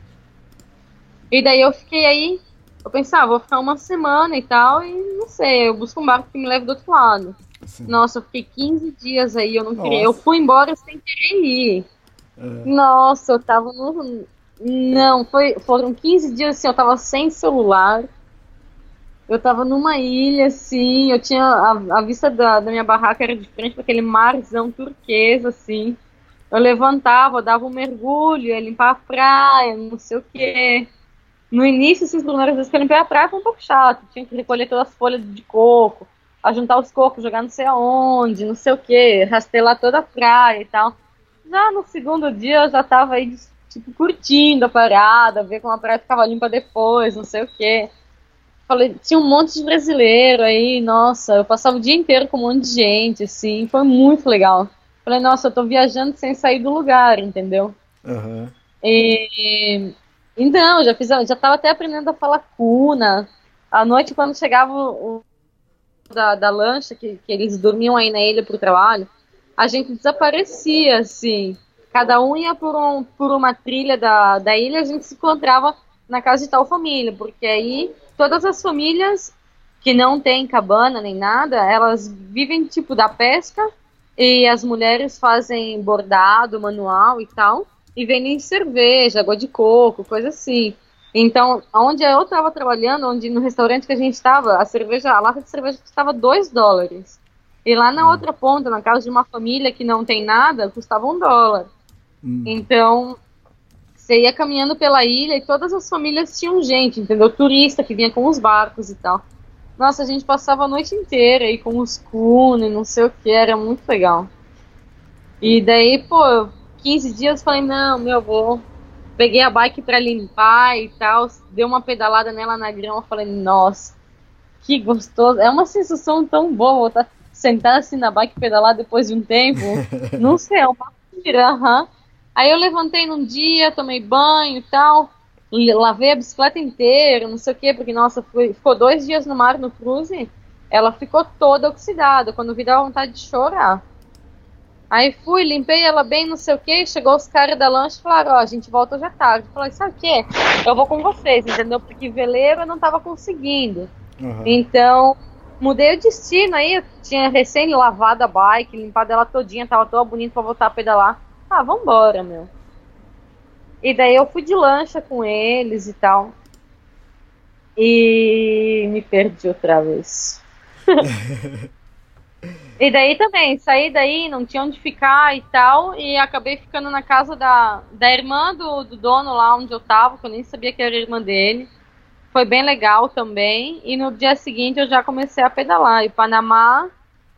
E daí eu fiquei aí, eu pensava, ah, vou ficar uma semana e tal, e não sei, eu busco um barco que me leve do outro lado. Assim. Nossa, eu fiquei 15 dias aí, eu não queria. Eu Nossa. fui embora sem querer ir. É. Nossa, eu tava no. Não, foi, foram 15 dias assim, eu tava sem celular. Eu tava numa ilha, assim, eu tinha. A, a vista da, da minha barraca era de frente para aquele marzão turquesa, assim. Eu levantava, dava um mergulho, ia limpar a praia, não sei o quê. No início, assim, as primeiras vezes que eu limpei a praia foi um pouco chato. Tinha que recolher todas as folhas de coco, ajuntar os cocos, jogar não sei aonde, não sei o quê, rastelar toda a praia e tal. Já no segundo dia eu já tava aí, tipo, curtindo a parada, ver como a praia ficava limpa depois, não sei o quê. Falei, tinha um monte de brasileiro aí, nossa, eu passava o dia inteiro com um monte de gente, assim, foi muito legal. Falei, nossa, eu tô viajando sem sair do lugar, entendeu? Aham. E então, já fiz, já tava até aprendendo a falar cuna. À noite, quando chegava o- da, da lancha, que, que eles dormiam aí na ilha pro trabalho, a gente desaparecia, assim. Cada um ia por, um, por uma trilha da, da ilha, a gente se encontrava na casa de tal família, porque aí todas as famílias que não têm cabana nem nada, elas vivem tipo da pesca e as mulheres fazem bordado manual e tal e vendem cerveja, água de coco, coisa assim. Então, onde eu estava trabalhando, onde no restaurante que a gente estava, a cerveja, a lata de cerveja custava 2 dólares. E lá na outra ponta, na casa de uma família que não tem nada, custava um dólar. Hum. Então, você ia caminhando pela ilha e todas as famílias tinham gente, entendeu? Turista que vinha com os barcos e tal. Nossa, a gente passava a noite inteira aí com os cune, não sei o que, era muito legal. E daí, pô, 15 dias falei, não, meu, vou. Peguei a bike pra limpar e tal, dei uma pedalada nela na grama, falei, nossa, que gostoso. É uma sensação tão boa voltar, sentar assim na bike pedalar depois de um tempo. [laughs] não sei, é uma pira, aham. Aí eu levantei num dia, tomei banho e tal, lavei a bicicleta inteira, não sei o que, porque, nossa, foi- ficou dois dias no mar no cruze, ela ficou toda oxidada, quando vi dava vontade de chorar. Aí fui, limpei ela bem, não sei o que, chegou os caras da lancha e falaram, ó, a gente volta hoje à tarde. Eu falei, sabe o quê? Eu vou com vocês, entendeu? Porque veleiro eu não tava conseguindo. Aham. Então, mudei o destino aí, eu tinha recém lavado a bike, limpado ela todinha, tava toda bonita pra voltar a pedalar. Ah, vambora, meu. E daí eu fui de lancha com eles e tal. E me perdi outra vez. [laughs] [laughs] e daí também, saí daí, não tinha onde ficar e tal, e acabei ficando na casa da, da irmã do, do dono lá onde eu tava, que eu nem sabia que era irmã dele. Foi bem legal também. E no dia seguinte eu já comecei a pedalar. E Panamá,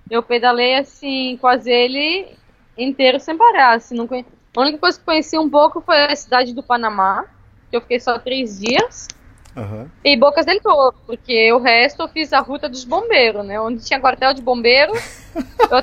eu pedalei assim, quase ele inteiro sem parar. Assim, não conhe... A única coisa que conheci um pouco foi a cidade do Panamá, que eu fiquei só três dias. Aham. E Bocas del Toro, porque o resto eu fiz a ruta dos bombeiros, né? Onde tinha quartel de bombeiro, eu,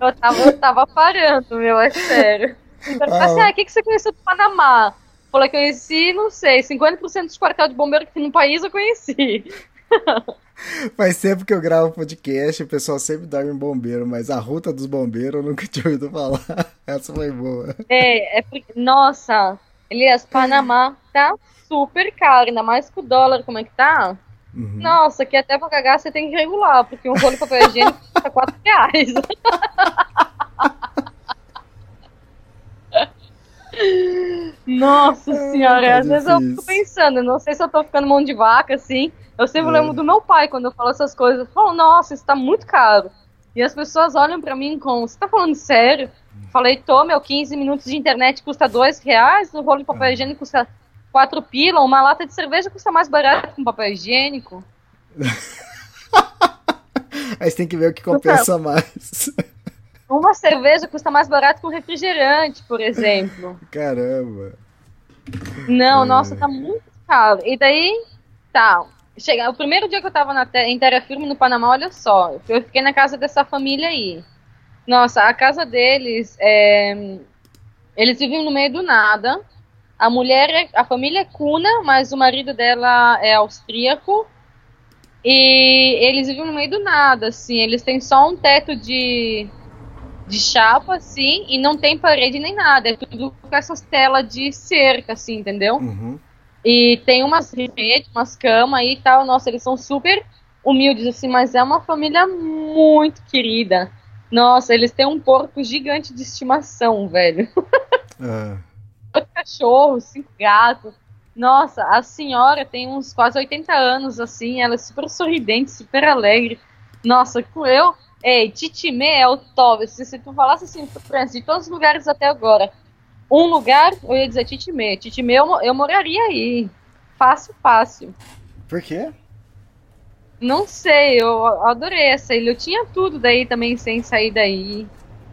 eu, tava, eu tava parando, meu, é sério. Então, Ah. assim, ah, o que, que você conheceu do Panamá? Falei conheci, não sei, 50% dos quartel de bombeiro que tem no país eu conheci. [laughs] Faz tempo que eu gravo podcast, o pessoal sempre dorme em bombeiro, mas a ruta dos bombeiros eu nunca tinha ouvido falar. [laughs] Essa foi boa. É, é porque, nossa, Elias, Panamá tá super caro, ainda mais com o dólar, como é que tá? Uhum. Nossa, que até pra cagar você tem que regular, porque um rolo de papel higiênico [laughs] custa 4 reais. Nossa senhora, tá às vezes eu fico pensando, não sei se eu tô ficando mão de vaca, assim. Eu sempre É. lembro do meu pai quando eu falo essas coisas. Eu falo, nossa, isso tá muito caro. E as pessoas olham pra mim com, você tá falando sério? Falei, tô, meu, 15 minutos de internet custa 2 reais, o rolo de papel higiênico custa 4 pila, uma lata de cerveja custa mais barato que um papel higiênico. [laughs] Aí você tem que ver o que compensa mais. [laughs] Uma cerveja custa mais barato que um refrigerante, por exemplo. Caramba. Não, É. nossa, tá muito caro. E daí, tá. Chega, o primeiro dia que eu tava na em terra firme no Panamá, olha só, eu fiquei na casa dessa família aí. Nossa, a casa deles, é, eles vivem no meio do nada. A mulher, é, a família é cuna, mas o marido dela é austríaco. E eles vivem no meio do nada, assim. Eles têm só um teto de, de chapa, assim, e não tem parede nem nada. É tudo com essas telas de cerca, assim, entendeu? Uhum. E tem umas redes, umas camas aí e tal. Nossa, eles são super humildes, assim, mas é uma família muito querida. Nossa, eles têm um porco gigante de estimação, velho. Ah, [laughs] Oito cachorros, cinco gatos. Nossa, a senhora tem uns quase 80 anos, assim, ela é super sorridente, super alegre. Nossa, com eu. Ei, Titimê é o top. Se, se tu falasse assim, Francis, de todos os lugares até agora, um lugar, eu ia dizer Titimê. Titimê eu, eu moraria aí. Fácil, fácil. por quê? Não sei, eu adorei essa ilha. Eu tinha tudo daí também sem sair daí.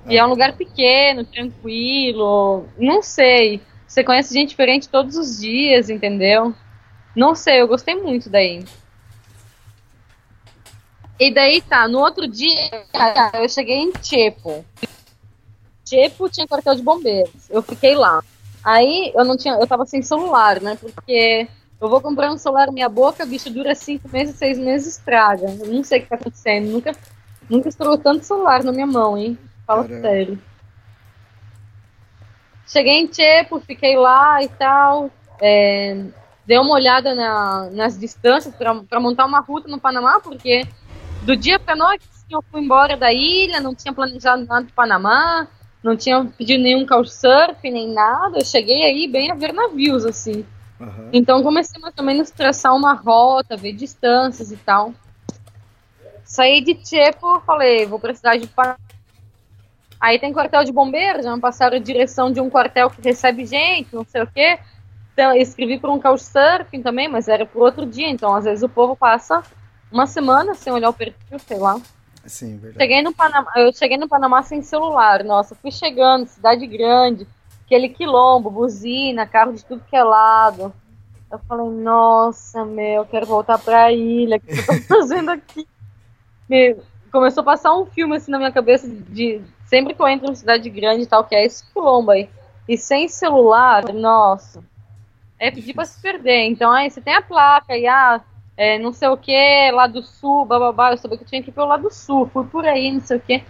E é um lugar pequeno, tranquilo. Não sei. Você conhece gente diferente todos os dias, entendeu? Não sei, eu gostei muito daí. E daí tá, no outro dia eu cheguei em Chepo. Chepo tinha quartel de bombeiros. Eu fiquei lá. Aí eu não tinha, eu tava sem celular, né? Porque eu vou comprar um celular minha boca, bicho dura cinco meses, seis meses, estraga. Eu não sei o que tá acontecendo. Nunca, nunca estourou tanto celular na minha mão, hein? Fala Caramba. sério. Cheguei em Chepo, fiquei lá e tal. É, dei uma olhada na- nas distâncias para montar uma ruta no Panamá, porque do dia para noite assim, eu fui embora da ilha, não tinha planejado nada do Panamá, não tinha pedido nenhum couchsurfing nem nada. Eu cheguei aí bem a ver navios, assim. Aham. Então comecei mais ou menos a traçar uma rota, ver distâncias e tal. Saí de Chepo, falei, vou precisar de Panamá. Aí tem quartel de bombeiros, já me passaram a direção de um quartel que recebe gente, não sei o quê. Então, escrevi para um couchsurfing também, mas era por outro dia, então às vezes o povo passa uma semana sem olhar o perfil, sei lá. Sim, verdade. Cheguei no Panamá, eu cheguei no Panamá sem celular, nossa, fui chegando, cidade grande, aquele quilombo, buzina, carro de tudo que é lado. Eu falei, nossa, meu, quero voltar pra ilha, o que eu tô [laughs] fazendo aqui? Me- começou a passar um filme assim na minha cabeça de sempre que eu entro em cidade grande e tal, que é esse quilombo aí. E sem celular, nossa, é pedir pra se perder. Então, aí você tem a placa e ah, é, não sei o que, lá do sul, bababá, eu sabia que eu tinha que ir pelo lado sul, fui por aí, não sei o que.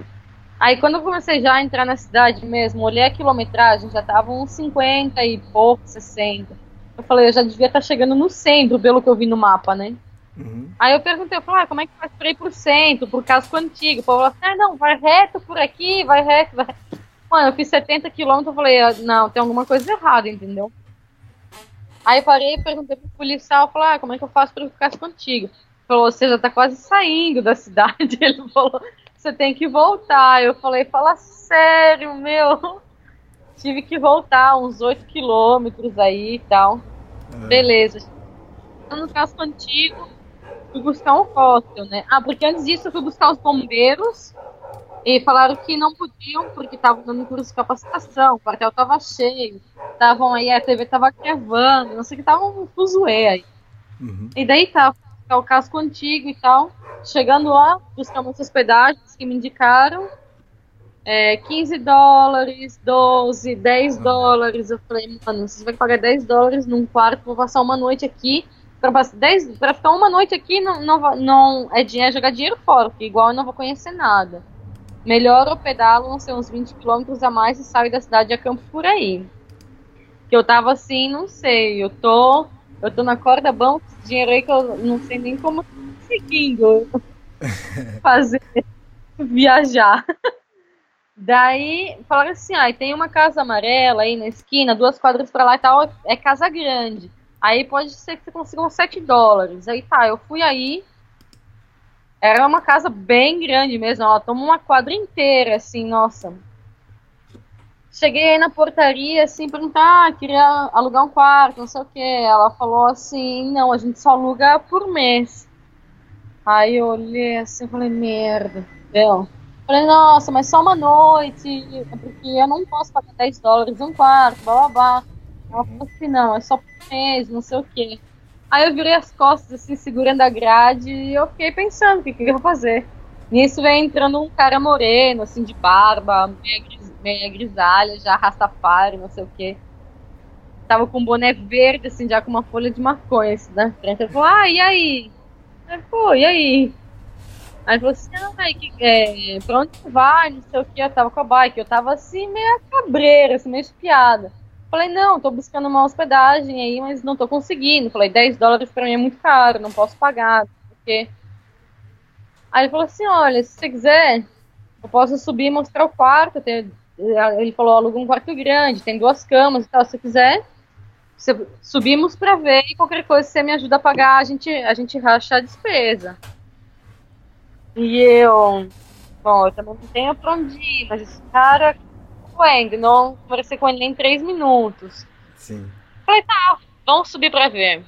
Aí quando eu comecei já a entrar na cidade mesmo, olhei a quilometragem, já tava uns 50 e pouco, 60. Eu falei, eu já devia estar chegando no centro, pelo que eu vi no mapa, né? Uhum. Aí eu perguntei, eu falei, ah, como é que faz pra ir pro centro, por casco antigo? O povo falou assim, ah, não, vai reto por aqui, vai reto, vai reto. Mano, eu fiz 70 quilômetros, eu falei, ah, não, tem alguma coisa errada, entendeu? Aí parei, perguntei pro policial, falei, ah, como é que eu faço pra eu ficar contigo? Ele falou, você já tá quase saindo da [laughs] cidade. Ele falou, você tem que voltar. Eu falei, fala sério, meu. [laughs] Tive que voltar uns 8 quilômetros aí e tal. Beleza. No caso antigo, fui buscar um fóssil, né? Ah, porque antes disso eu fui buscar os bombeiros e falaram que não podiam porque estavam dando curso de capacitação, o quartel tava cheio, estavam aí, a TV tava gravando, não sei o que, tava um fuzuê aí. E daí tá, buscar o casco antigo e tal. Chegando lá, buscamos hospedagens que me indicaram. É, 15 dólares, 12, 10 dólares. Eu falei, mano, você vai pagar 10 dólares num quarto, vou passar uma noite aqui. Pra, 10, pra ficar uma noite aqui não, não, não é, dinheiro, é jogar dinheiro fora, porque igual eu não vou conhecer nada. Melhor eu pedalo, não sei, uns 20 quilômetros a mais e saio da cidade a campo por aí. Que eu tava assim, não sei, eu tô. Eu tô na corda bamba com esse dinheiro aí que eu não sei nem como tô conseguindo [laughs] fazer viajar. Daí falaram assim, ah, tem uma casa amarela aí na esquina, duas quadras pra lá e tal, é casa grande. Aí pode ser que você consiga uns 7 dólares. Aí tá, eu fui aí. Era uma casa bem grande mesmo, ela toma uma quadra inteira, assim, nossa. Cheguei aí na portaria, assim, perguntar, ah, queria alugar um quarto, não sei o que. Ela falou assim, não, a gente só aluga por mês. Aí eu olhei assim, falei, merda, entendeu? Falei, nossa, mas só uma noite, porque eu não posso pagar 10 dólares um quarto, blá blá blá. Ela falou assim, não, é só mês, não sei o quê. Aí eu virei as costas, assim, segurando a grade, e eu fiquei pensando o que, que eu ia fazer. Nisso vem entrando um cara moreno, assim, de barba, meia, gris, meia grisalha, já rastafari, não sei o quê. Tava com um boné verde, assim, já com uma folha de maconha, assim, na frente. Ele falou, ah, e aí? Aí, pô, e aí? Aí falou assim, ah, que, é, pra onde vai, não sei o que, eu tava com a bike, eu tava assim, meio cabreira, assim, meio espiada. Falei, não, tô buscando uma hospedagem aí, mas não tô conseguindo. Falei, 10 dólares pra mim é muito caro, não posso pagar, quê. Aí ele falou assim, olha, se você quiser, eu posso subir e mostrar o quarto. Ele falou, aluga um quarto grande, tem duas camas e tal, se você quiser. subimos pra ver e qualquer coisa você me ajuda a pagar, a gente, a gente racha a despesa. E eu, bom, eu também não tenho pra onde ir, mas esse cara, Wang, não conversei com ele nem três minutos. Sim. Falei, tá, vamos subir pra ver.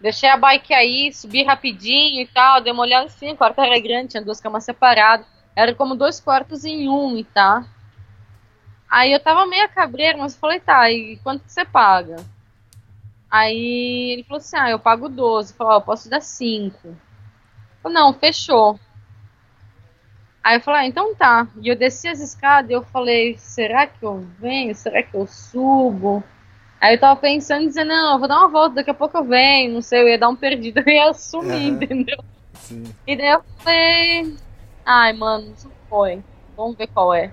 Deixei a bike aí, subi rapidinho e tal, dei uma olhada assim, o quarto era grande, tinha duas camas separadas. Era como dois quartos em um e tá. Aí eu tava meio cabreiro, mas falei, tá, e quanto que você paga? Aí ele falou assim, ah, eu pago 12. Eu falei, ó, eu posso dar 5. Eu falei, não, fechou. Aí eu falei, ah, então tá. E eu desci as escadas e eu falei, será que eu venho? Será que eu subo? Aí eu tava pensando em dizer, não, eu vou dar uma volta, daqui a pouco eu venho, não sei, eu ia dar um perdido, [laughs] eu ia sumir, Aham. entendeu? Sim. E daí eu falei, ai, mano, isso foi. Vamos ver qual é.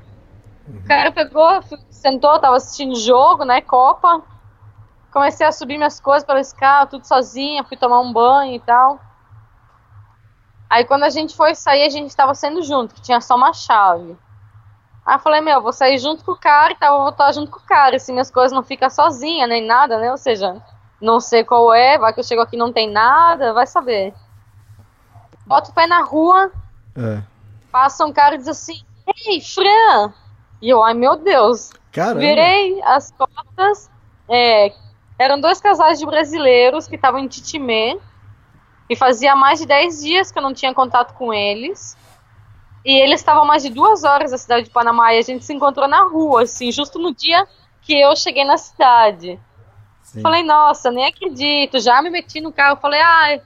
O cara pegou, sentou, tava assistindo jogo, né, Copa. Comecei a subir minhas coisas pela escada, tudo sozinha, fui tomar um banho e tal. Aí quando a gente foi sair, a gente tava saindo junto, que tinha só uma chave. Aí eu falei, meu, vou sair junto com o cara e tal, vou voltar junto com o cara, assim minhas coisas não ficam sozinha nem nada, né? Ou seja, não sei qual é, vai que eu chego aqui e não tem nada, vai saber. Bota o pé na rua, É. passa um cara e diz assim, ei, Fran! E eu, ai meu Deus, Caramba. Virei as costas. é, eram dois casais de brasileiros que estavam em Titimê. E fazia mais de 10 dias que eu não tinha contato com eles. E eles estavam mais de duas horas da cidade de Panamá. E a gente se encontrou na rua, assim, justo no dia que eu cheguei na cidade. Sim. Falei, nossa, nem acredito. Já me meti no carro. Falei, ai.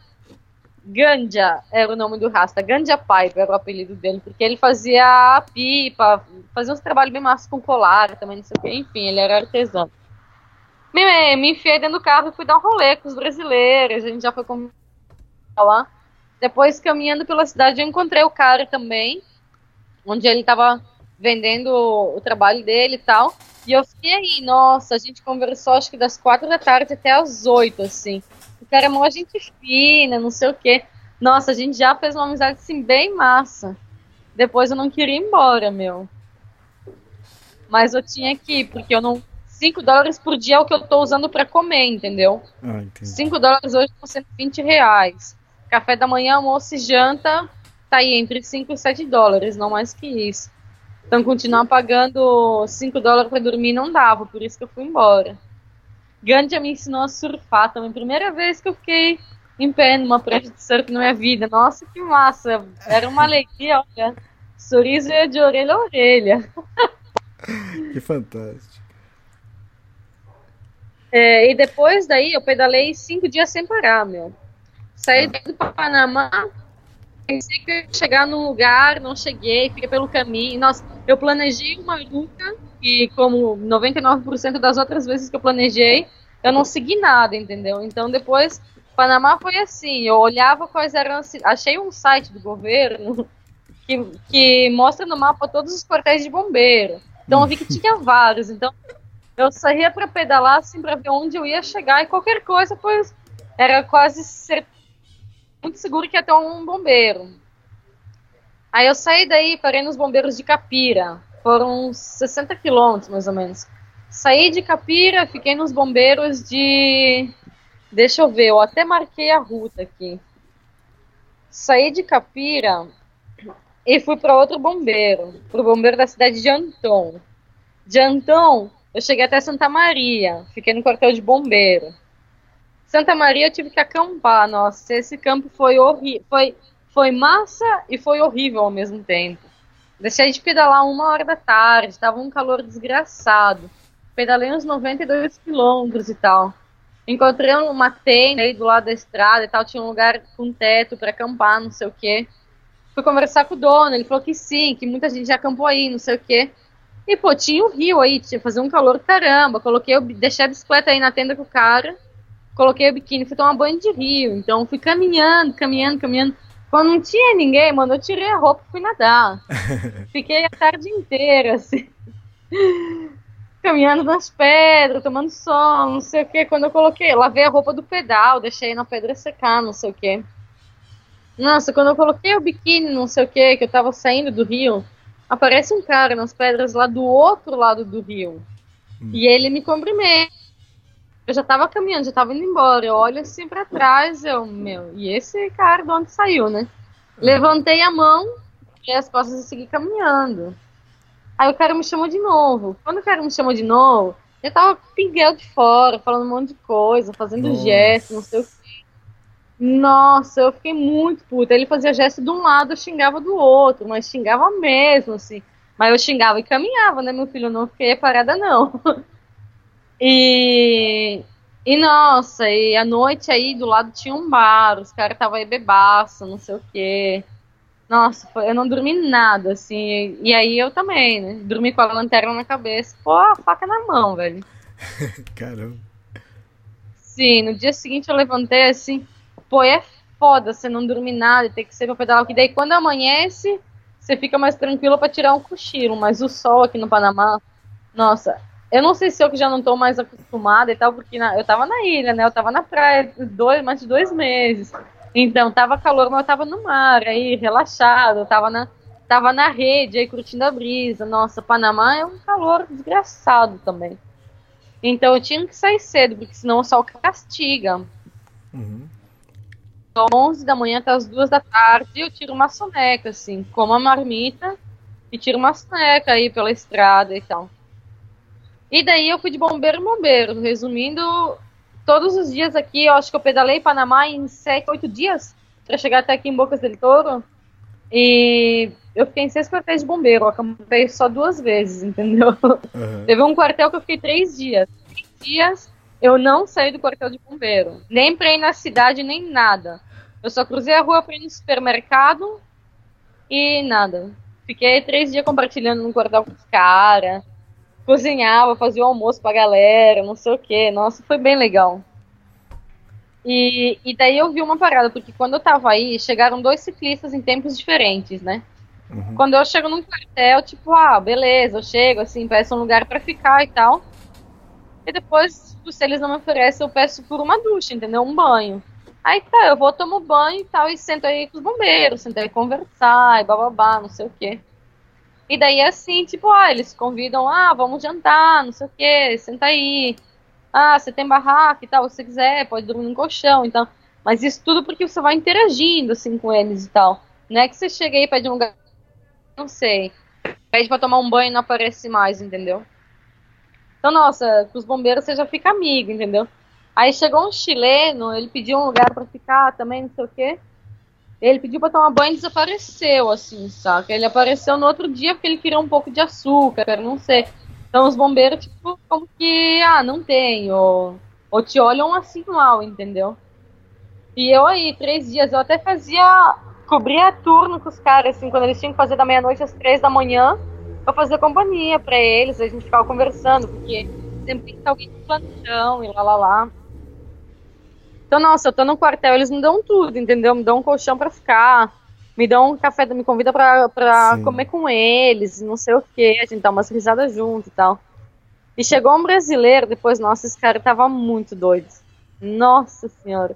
Ganja era o nome do rasta. Ganja Pipe era o apelido dele. Porque ele fazia pipa, fazia uns trabalhos bem massa com colar também, não sei o quê. Enfim, ele era artesão. Me, me enfiei dentro do carro e fui dar um rolê com os brasileiros. A gente já foi com lá. Depois, caminhando pela cidade, eu encontrei o cara também. Onde ele tava vendendo o trabalho dele e tal. E eu fiquei aí, nossa, a gente conversou acho que das quatro da tarde até as oito, assim. O cara é mó gente fina, não sei o quê. Nossa, a gente já fez uma amizade assim bem massa. Depois eu não queria ir embora, meu. mas eu tinha que ir, porque eu não. 5 dólares por dia é o que eu tô usando para comer, entendeu? Ah, entendi. 5 dólares hoje são 120 reais. Café da manhã, almoço e janta, tá aí entre 5 e 7 dólares, não mais que isso. Então, continuar pagando 5 dólares para dormir não dava, por isso que eu fui embora. Gandia me ensinou a surfar também. Primeira vez que eu fiquei em pé numa prancha de surf na minha vida. Nossa, que massa! Era uma alegria, olha. Sorriso ia de orelha a orelha. [laughs] Que fantástico. É, e depois daí eu pedalei cinco dias sem parar, meu. Saí do Panamá, pensei que ia chegar num lugar, não cheguei, fiquei pelo caminho. Nossa, eu planejei uma ruta e como 99% das outras vezes que eu planejei, eu não segui nada, entendeu? Então depois, Panamá foi assim, eu olhava quais eram, as achei um site do governo que, que mostra no mapa todos os quartéis de bombeiro. Então eu vi que tinha vários, então eu saía para pedalar assim para ver onde eu ia chegar e qualquer coisa, pois era quase cer- muito seguro que ia ter um bombeiro. Aí eu saí daí, parei nos bombeiros de Capira. Foram uns 60 quilômetros, mais ou menos. Saí de Capira, fiquei nos bombeiros de. Deixa eu ver, eu até marquei a ruta aqui. Saí de Capira e fui para outro bombeiro, para o bombeiro da cidade de Anton. De Anton, eu cheguei até Santa Maria, fiquei no quartel de bombeiro. Santa Maria eu tive que acampar, nossa, esse campo foi horrível, foi, foi massa e foi horrível ao mesmo tempo. Deixei de pedalar uma hora da tarde, tava um calor desgraçado. Pedalei uns 92 quilômetros e tal. Encontrei uma tenda aí do lado da estrada e tal, tinha um lugar com teto para acampar, não sei o quê. Fui conversar com o dono, ele falou que sim, que muita gente já acampou aí, não sei o quê. E pô, tinha o rio aí, tinha fazer um calor caramba. Coloquei, deixei a bicicleta aí na tenda com o cara, coloquei o biquíni, fui tomar banho de rio. Então fui caminhando, caminhando, caminhando. Quando não tinha ninguém, mano, eu tirei a roupa e fui nadar. [laughs] Fiquei a tarde inteira, assim. Caminhando nas pedras, tomando sol, não sei o que. Quando eu coloquei, lavei a roupa do pedal, deixei na pedra secar, não sei o que. Nossa, quando eu coloquei o biquíni, não sei o que, que eu tava saindo do rio, aparece um cara nas pedras lá do outro lado do rio. E ele me cumprimenta. Eu já tava caminhando, já tava indo embora. Eu olho assim pra trás, eu, meu, e esse cara de onde saiu, né? Levantei a mão, e as costas e segui caminhando. Aí o cara me chamou de novo. Quando o cara me chamou de novo, eu tava pinguel de fora, falando um monte de coisa, fazendo Nossa. gesto, não sei o quê. Nossa, eu fiquei muito puta. Ele fazia gesto de um lado, eu xingava do outro, mas xingava mesmo, assim. Mas eu xingava e caminhava, né, meu filho? Eu não fiquei parada, não. [laughs] E, e nossa, e à noite aí do lado tinha um bar, os caras estavam aí bebaço, não sei o quê. Nossa, eu não dormi nada, assim. E, aí eu também, né? Dormi com a lanterna na cabeça. Pô, a faca na mão, velho. [laughs] Caramba. Sim, no dia seguinte eu levantei assim, pô, é foda você não dormir nada e ter que ser pra pedalar, que daí quando amanhece, você fica mais tranquilo pra tirar um cochilo, mas o sol aqui no Panamá, nossa, eu não sei se eu que já não tô mais acostumada e tal, porque na- eu tava na ilha, né, eu tava na praia dois, mais de dois meses, então tava calor, mas eu tava no mar, aí relaxado, eu tava na, tava na rede, aí curtindo a brisa, nossa, Panamá é um calor desgraçado também. Então eu tinha que sair cedo, porque senão o sol castiga. Uhum. Então, 11 da manhã até as 2 da tarde, eu tiro uma soneca, assim, como a marmita, e tiro uma soneca aí pela estrada e tal. E daí eu fui de bombeiro em bombeiro. Resumindo, todos os dias aqui, eu acho que eu pedalei Panamá em 7, 8 dias, para chegar até aqui em Bocas del Toro. E eu fiquei em seis quartéis de bombeiro, eu acampei só duas vezes, entendeu? Aham. Teve um quartel que eu fiquei três dias. Três dias eu não saí do quartel de bombeiro. Nem pra ir na cidade, nem nada. Eu só cruzei a rua pra ir no supermercado e nada. Fiquei três dias compartilhando no quartel com os caras. Cozinhava, fazia o almoço pra galera, não sei o que. Nossa, foi bem legal. E, e daí eu vi uma parada, porque quando eu tava aí, chegaram dois ciclistas em tempos diferentes, né? Uhum. Quando eu chego num quartel, tipo, ah, beleza, eu chego, assim, peço um lugar pra ficar e tal. E depois, tipo, se eles não me oferecem, eu peço por uma ducha, entendeu? Um banho. Aí tá, eu vou, tomo banho e tal, e sento aí com os bombeiros, sento aí conversar, e bababá, não sei o quê. E daí assim, tipo, ah, eles convidam, ah, vamos jantar, não sei o que, senta aí. Ah, você tem barraca e tal, se você quiser, pode dormir no colchão, então. Mas isso tudo porque você vai interagindo assim com eles e tal. Não é que você chega aí e pede um lugar, não sei, pede pra tomar um banho e não aparece mais, entendeu? Então, nossa, com os bombeiros você já fica amigo, entendeu? Aí chegou um chileno, ele pediu um lugar para ficar também, não sei o quê. Ele pediu para tomar banho e desapareceu, assim, saca? Ele apareceu no outro dia porque ele queria um pouco de açúcar, não sei. Então os bombeiros, tipo, como que, ah, não tem, ou, ou te olham assim mal, entendeu? E eu aí, três dias, eu até fazia, cobria turno com os caras, assim, quando eles tinham que fazer da meia-noite às três da manhã, eu fazia companhia para eles, a gente ficava conversando, porque sempre tem que ter alguém de plantão e lá, lá, lá. Então, nossa, eu tô no quartel, eles me dão tudo, entendeu? Me dão um colchão para ficar, me dão um café, me convida pra, pra comer com eles, não sei o que, a gente dá umas risadas junto e tal. E chegou um brasileiro, depois, nossa, esse cara tava muito doido. Nossa senhora.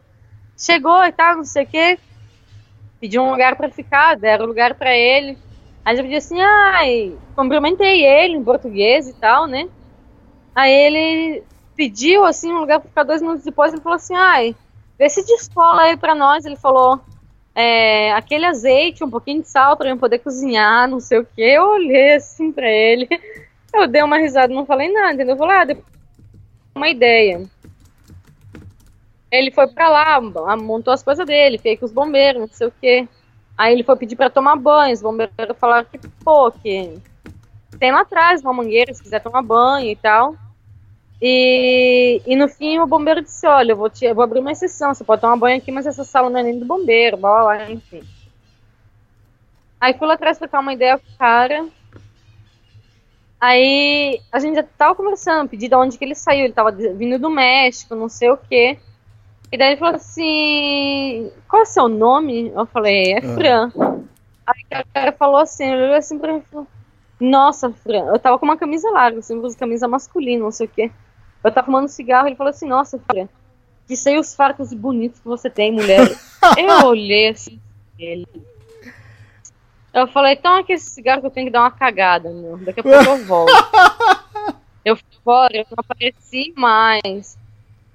Chegou e tal, não sei o que, pediu um lugar para ficar, deram lugar para ele. Aí eu pedi assim, ai, cumprimentei ele em português e tal, né? Aí ele pediu, assim, um lugar pra ficar dois minutos depois, ele falou assim, ai, vê se descola aí pra nós. Ele falou, é, aquele azeite, um pouquinho de sal pra eu poder cozinhar, não sei o que. Eu olhei assim pra ele, eu dei uma risada, não falei nada, entendeu? Eu falei, ah, depois uma ideia. Ele foi pra lá, montou as coisas dele, fez com os bombeiros, não sei o que. Aí ele foi pedir para tomar banho, os bombeiros falaram que, pô, que tem lá atrás uma mangueira se quiser tomar banho e tal. E, e no fim o bombeiro disse, olha, eu vou, te, eu vou abrir uma exceção, você pode tomar banho aqui, mas essa sala não é nem do bombeiro, blá, blá, enfim. Aí fui lá atrás trocar uma ideia com o cara. Aí a gente já tava conversando, pedi de onde que ele saiu, ele tava vindo do México, não sei o quê. E daí ele falou assim, qual é o seu nome? Eu falei, é ah. Fran. Aí o cara falou assim, ele olhou assim pra mim e falou, nossa, Fran, eu tava com uma camisa larga, assim, camisa masculina, não sei o quê. Eu tava fumando cigarro, ele falou assim, nossa, Fran, que seios fartos e bonitos que você tem, mulher. eu [laughs] olhei assim, ele. Eu falei, então aqui esse cigarro que eu tenho que dar uma cagada, meu. Daqui a pouco eu volto. [laughs] eu fui embora, eu não apareci mais.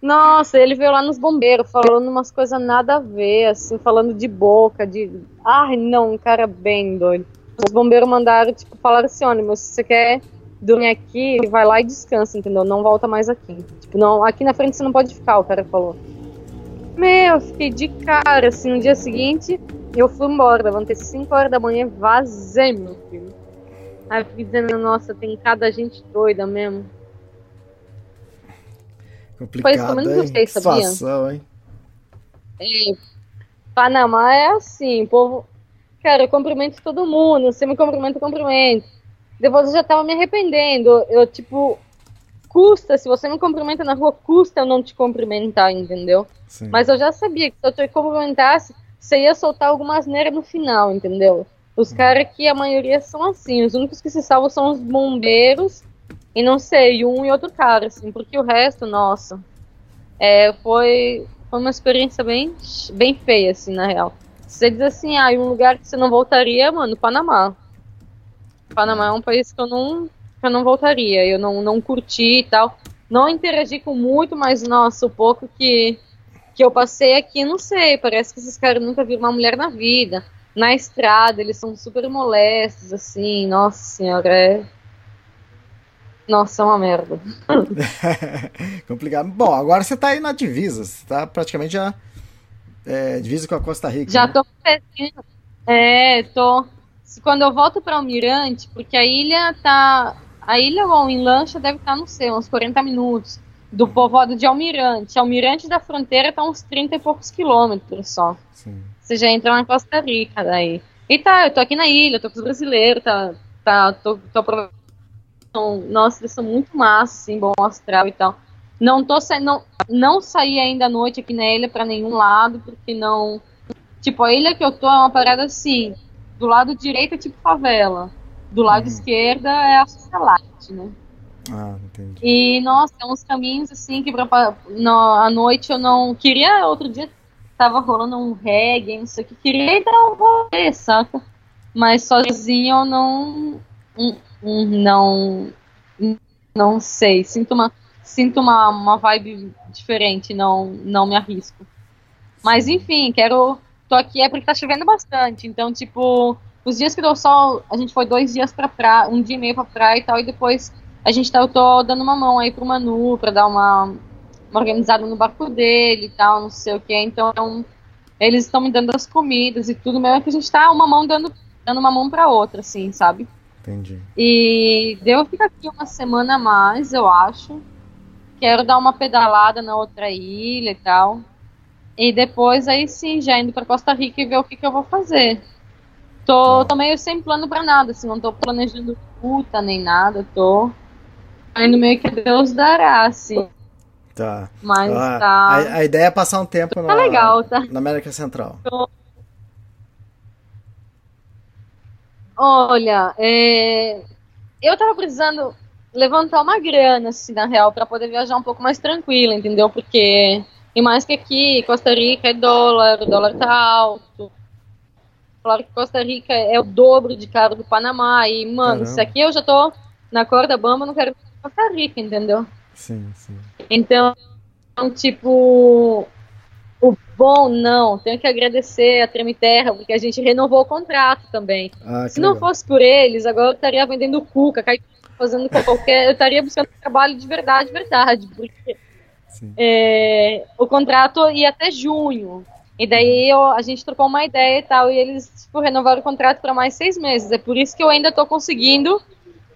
Nossa, ele veio lá nos bombeiros, falando umas coisas nada a ver, assim, falando de boca, de. Ai, não, um cara bem doido. Os bombeiros mandaram, tipo, falaram assim: olha, se você quer dormir aqui, vai lá e descansa, entendeu? Não volta mais aqui. Tipo, não, aqui na frente você não pode ficar, o cara falou. Meu, fiquei de cara, assim, no dia seguinte, eu fui embora, levantei 5 horas da manhã, vazei, meu filho. Aí eu fiquei dizendo, nossa, tem cada gente doida mesmo. Complicado, Foi isso que eu menos gostei, sabia? Situação, hein? É, Panamá é assim, o povo. Cara, eu cumprimento todo mundo, você me cumprimenta, eu cumprimento. Depois eu já tava me arrependendo. Eu, tipo, custa, se você me cumprimenta na rua, custa eu não te cumprimentar, entendeu? Sim. Mas eu já sabia que se eu te cumprimentasse, você ia soltar alguma asneira no final, entendeu? Os hum. caras aqui, a maioria são assim. Os únicos que se salvam são os bombeiros e não sei, um e outro cara, assim, porque o resto, nossa, é, foi, foi uma experiência bem, bem feia, assim, na real. Você diz assim, ah, um lugar que você não voltaria, mano, Panamá. Panamá é um país que eu não, que eu não voltaria, eu não, não curti e tal. Não interagi com muito, mas, nossa, o pouco que, que eu passei aqui, não sei, parece que esses caras nunca viram uma mulher na vida. Na estrada, eles são super molestos, assim, nossa senhora, é nossa, é uma merda. [laughs] Complicado. Bom, agora você tá aí na divisa. Você tá praticamente já. É, divisa com a Costa Rica. Já né? tô É, tô. Quando eu volto para Almirante, porque a ilha tá. A ilha bom, em lancha deve estar, tá, não sei, uns 40 minutos. Do povoado de Almirante. Almirante da fronteira tá uns 30 e poucos quilômetros só. Sim. Você já entra na Costa Rica daí. E tá, eu tô aqui na ilha, tô com os brasileiros, tá, tá, tô, tô são, nossa, eles são muito massa, assim, bom astral e tal. Não tô não, não saí ainda à noite aqui na ilha para nenhum lado, porque não. Tipo, a ilha que eu tô é uma parada assim. Do lado direito é tipo favela. Do lado uhum. esquerda é a socialite, né? Ah, entendi. E, nossa, tem uns caminhos assim que pra, no, à noite eu não. Queria, outro dia tava rolando um reggae, não sei o que. Queria dar um rolê, saca? Mas sozinho eu não Hum, hum, não. Não sei. Sinto uma, sinto uma, uma vibe diferente, não, não me arrisco. Mas enfim, quero. Tô aqui é porque tá chovendo bastante. Então, tipo, os dias que deu sol, a gente foi dois dias pra praia, um dia e meio pra praia e tal, e depois a gente tá, eu tô dando uma mão aí pro Manu pra dar uma, uma organizada no barco dele e tal, não sei o que. Então, eles estão me dando as comidas e tudo, mesmo que a gente tá uma mão dando, dando uma mão pra outra, assim, sabe? Entendi. E deu ficar aqui uma semana a mais, eu acho. Quero dar uma pedalada na outra ilha e tal. E depois aí sim, já indo para Costa Rica e ver o que, que eu vou fazer. Tô, tô meio sem plano para nada, assim, não tô planejando puta nem nada, tô indo meio que Deus dará, assim. Tá. Mas Ah, tá. A, a ideia é passar um tempo na, Tá legal, tá? na América Central. Olha, é, eu tava precisando levantar uma grana, assim, na real, para poder viajar um pouco mais tranquila, entendeu? Porque, e mais que aqui, Costa Rica é dólar, o dólar tá alto. Claro que Costa Rica é o dobro de caro do Panamá. E, mano, Caramba. se aqui eu já tô na corda bamba, não quero Costa Rica, entendeu? Sim, sim. Então, tipo, o bom não, tenho que agradecer a Tremiterra, porque a gente renovou o contrato também. Ah, Se não legal. fosse por eles, agora eu estaria vendendo cuca, fazendo qualquer. Eu estaria buscando trabalho de verdade, verdade. Porque. É, o contrato ia até junho. E daí eu- a gente trocou uma ideia e tal, e eles tipo, renovaram o contrato para mais seis meses. É por isso que eu ainda tô conseguindo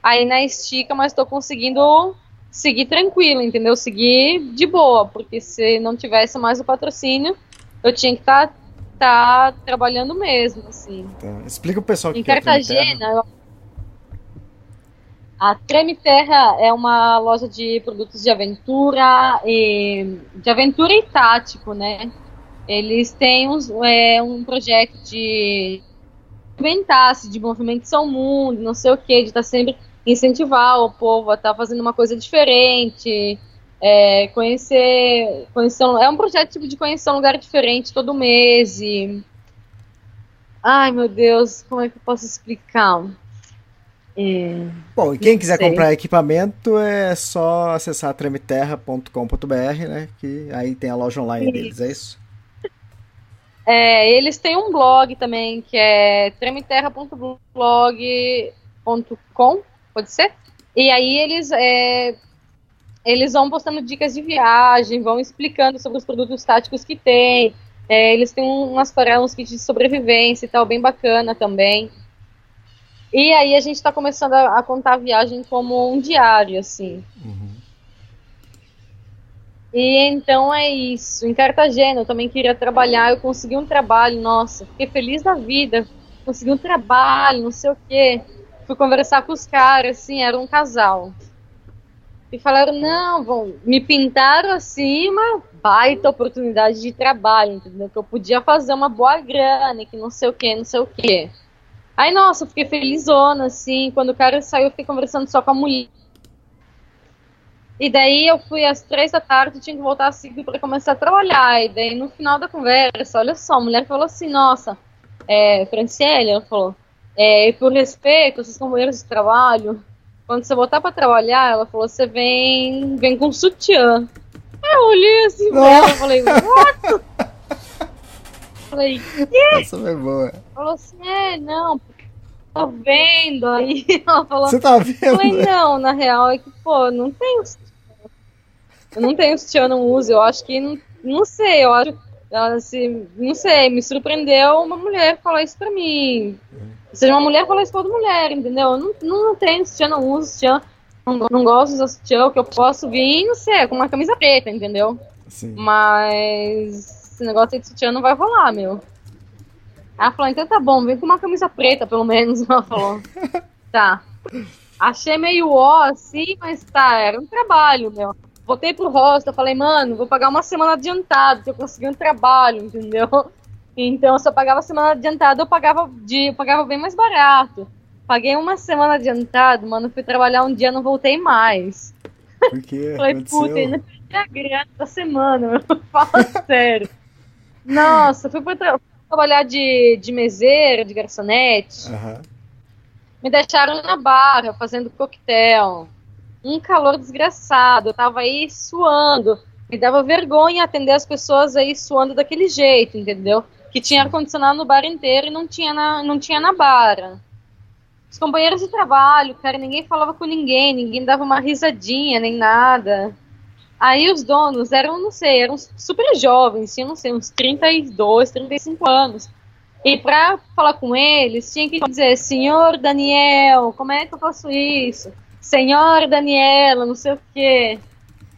aí na estica, mas tô conseguindo seguir tranquilo, entendeu? Seguir de boa, porque se não tivesse mais o patrocínio, eu tinha que estar tá, trabalhando mesmo, assim. Tá. Explica o pessoal o Em que é a Treme Terra é uma loja de produtos de aventura e de aventura e tático, né? Eles têm uns, é, um projeto de movimentar-se, de movimentação mundo, não sei o que, de estar sempre incentivar o povo a estar fazendo uma coisa diferente, é, conhecer, conhecer, é um projeto tipo de conhecer um lugar diferente todo mês e Ai, meu Deus, como é que eu posso explicar? É, Bom, e quem quiser sei. comprar equipamento é só acessar tremeterra.com.br, né? Que aí tem a loja online deles, é isso? é, eles têm um blog também, que é tremeterra.blog.com, pode ser? E aí eles, é, eles vão postando dicas de viagem, vão explicando sobre os produtos táticos que tem. É, eles têm umas paradas, uns kits de sobrevivência e tal, bem bacana também. E aí a gente está começando a, a contar a viagem como um diário, assim. E então é isso. Em Cartagena eu também queria trabalhar, eu consegui um trabalho, nossa, fiquei feliz da vida. Consegui um trabalho, não sei o quê. Fui conversar com os caras, assim, era um casal. E falaram, não, vão, me pintaram assim uma baita oportunidade de trabalho, entendeu? Que eu podia fazer uma boa grana, que não sei o que, não sei o que. Aí, nossa, eu fiquei felizona, assim, quando o cara saiu, eu fiquei conversando só com a mulher. E daí eu fui às três da tarde, tinha que voltar às cinco para começar a trabalhar. E daí no final da conversa, olha só, a mulher falou assim, nossa, é, Franciele, ela falou, é, por respeito, seus companheiros de trabalho, quando você voltar para trabalhar, ela falou, você vem, vem com sutiã. Eu olhei assim pra ela, falei, what? [laughs] Falei, Essa foi boa. falou assim, é, não, tô vendo. Aí [laughs] ela falou, Você tá eu falei, vendo? não, na real é que, pô, não tem sutiã. Eu não tenho sutiã, não uso. Eu acho que, não, não sei, eu acho, assim, não sei, me surpreendeu uma mulher falar isso pra mim. Ou seja, uma mulher falar isso pra outra mulher, entendeu? Eu não, não tenho sutiã, não uso sutiã, não, não gosto de usar sutiã, o que eu posso vir, não sei, com uma camisa preta, entendeu? Sim. Mas esse negócio aí de sutiã não vai rolar, meu. Ela falou, então tá bom, vem com uma camisa preta, pelo menos. [laughs] Ela falou. Tá. Achei meio ó, assim, mas tá, era um trabalho, meu. Voltei pro rosto, falei, mano, vou pagar uma semana adiantado, que eu consegui um trabalho, entendeu? Então, eu pagava semana adiantada, eu pagava, de, eu pagava bem mais barato. Paguei uma semana adiantado, mano, fui trabalhar um dia, não voltei mais. Por quê? [laughs] Falei, Aconteceu? puta, ainda perdi a grana da semana, meu. [laughs] Fala sério. Nossa, fui pra trabalhar de, de meseira, de garçonete. Aham. Me deixaram na barra fazendo coquetel. Um calor desgraçado. Eu tava aí suando. Me dava vergonha atender as pessoas aí suando daquele jeito, entendeu? Que tinha ar-condicionado no bar inteiro e não tinha na, não tinha na barra. Os companheiros de trabalho, cara, ninguém falava com ninguém, ninguém dava uma risadinha, nem nada. Aí os donos eram, não sei, eram super jovens, tinham, não sei, uns 32, 35 anos. E para falar com eles, tinha que dizer, senhor Daniel, como é que eu faço isso? Senhor Daniela, não sei o quê.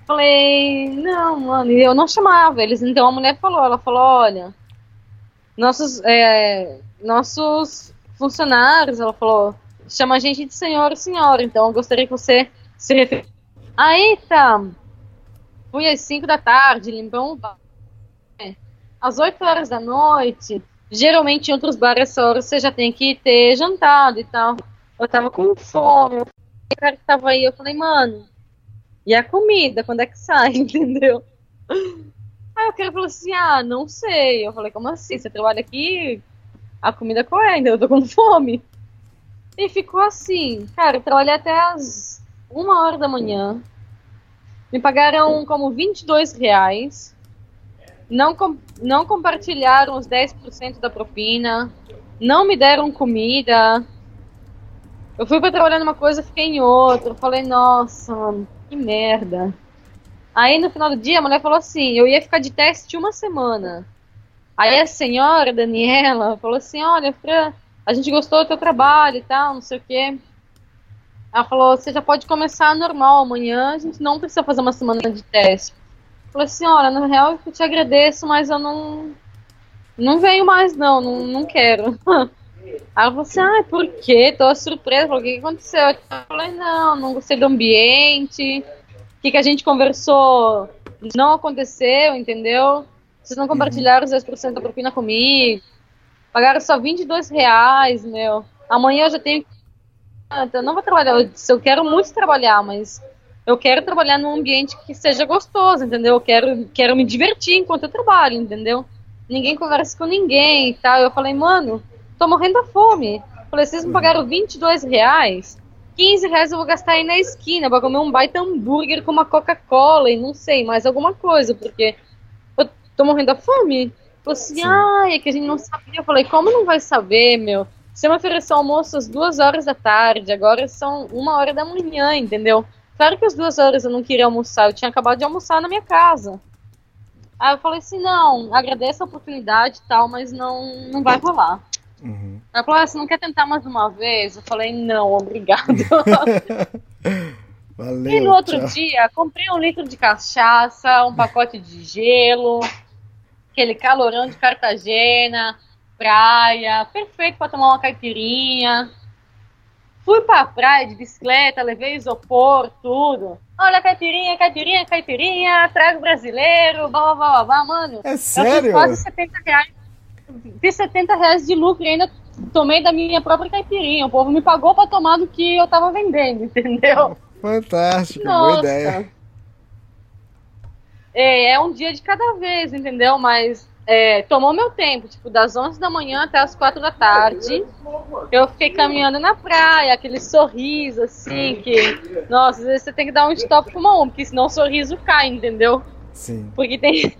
Falei, não, mano, eu não chamava eles. Então a mulher falou, ela falou, olha, nossos, é, nossos funcionários, ela falou, chama a gente de senhor senhora, então eu gostaria que você se referisse. Aí tá, fui às 5 da tarde, limpou um bar. Às 8 horas da noite, geralmente em outros bares essa hora você já tem que ter jantado e tal. Eu tava com fome. O cara que tava aí, eu falei, mano, e a comida, quando é que sai, [laughs] entendeu? Aí o cara falou assim, ah, não sei. Eu falei, como assim? Você trabalha aqui? A comida qual é? Ainda eu tô com fome. E ficou assim, cara, eu trabalhei até as uma hora da manhã. Me pagaram como 22 reais. Não, com, não compartilharam os 10% da propina. Não me deram comida. Eu fui para trabalhar numa coisa, fiquei em outra. Eu falei, nossa, que merda. Aí no final do dia a mulher falou assim: eu ia ficar de teste uma semana. Aí a senhora Daniela falou assim: olha, Fran, a gente gostou do teu trabalho e tal, não sei o quê. Ela falou: você já pode começar normal amanhã, a gente não precisa fazer uma semana de teste. Eu falei olha, na real eu te agradeço, mas eu não. Não venho mais, não, não, não quero. [laughs] Ela falou assim, ah, por quê? Tô surpresa. Falei, o que aconteceu? Eu falei, não, não gostei do ambiente. O que, que a gente conversou não aconteceu, entendeu? Vocês não compartilharam os 10% da propina comigo. Pagaram só 22 reais, meu. Amanhã eu já tenho eu não vou trabalhar. Eu, eu quero muito trabalhar, mas eu quero trabalhar num ambiente que seja gostoso, entendeu? Eu quero, quero me divertir enquanto eu trabalho, entendeu? Ninguém conversa com ninguém e tal. Eu falei, mano, tô morrendo da fome. Falei, vocês me pagaram 22 reais? 15 reais eu vou gastar aí na esquina pra comer um baita hambúrguer com uma Coca-Cola e não sei, mais alguma coisa, porque eu tô morrendo da fome. Falei assim, ai, é que a gente não sabia. Eu falei, como não vai saber, meu? Me ofereceu almoço às duas horas da tarde, agora são uma hora da manhã, entendeu? Claro que às duas horas eu não queria almoçar, eu tinha acabado de almoçar na minha casa. Aí eu falei assim, não, agradeço a oportunidade e tal, mas não, não vai rolar. Uhum. Ela falou, ah, você não quer tentar mais uma vez? Eu falei, não, obrigado. [laughs] Valeu, e no outro tchau. dia, comprei um litro de cachaça, um pacote de gelo, aquele calorão de Cartagena, praia, perfeito para tomar uma caipirinha. Fui pra praia de bicicleta, levei isopor, tudo. Olha, caipirinha, caipirinha, caipirinha, trago brasileiro, blá blá blá blá, mano. É Eu sério? fiz quase 70 reais. Fiz 70 reais de lucro e ainda tomei da minha própria caipirinha. O povo me pagou pra tomar do que eu tava vendendo, [laughs] entendeu? Fantástico, boa Nossa. ideia. É, é um dia de cada vez, entendeu? Mas é, tomou meu tempo, tipo, das 11 da manhã até as 4 da tarde. Eu fiquei caminhando na praia, aquele sorriso assim, que, nossa, às vezes você tem que dar um stop com uma um, porque senão o sorriso cai, entendeu? Sim. Porque tem,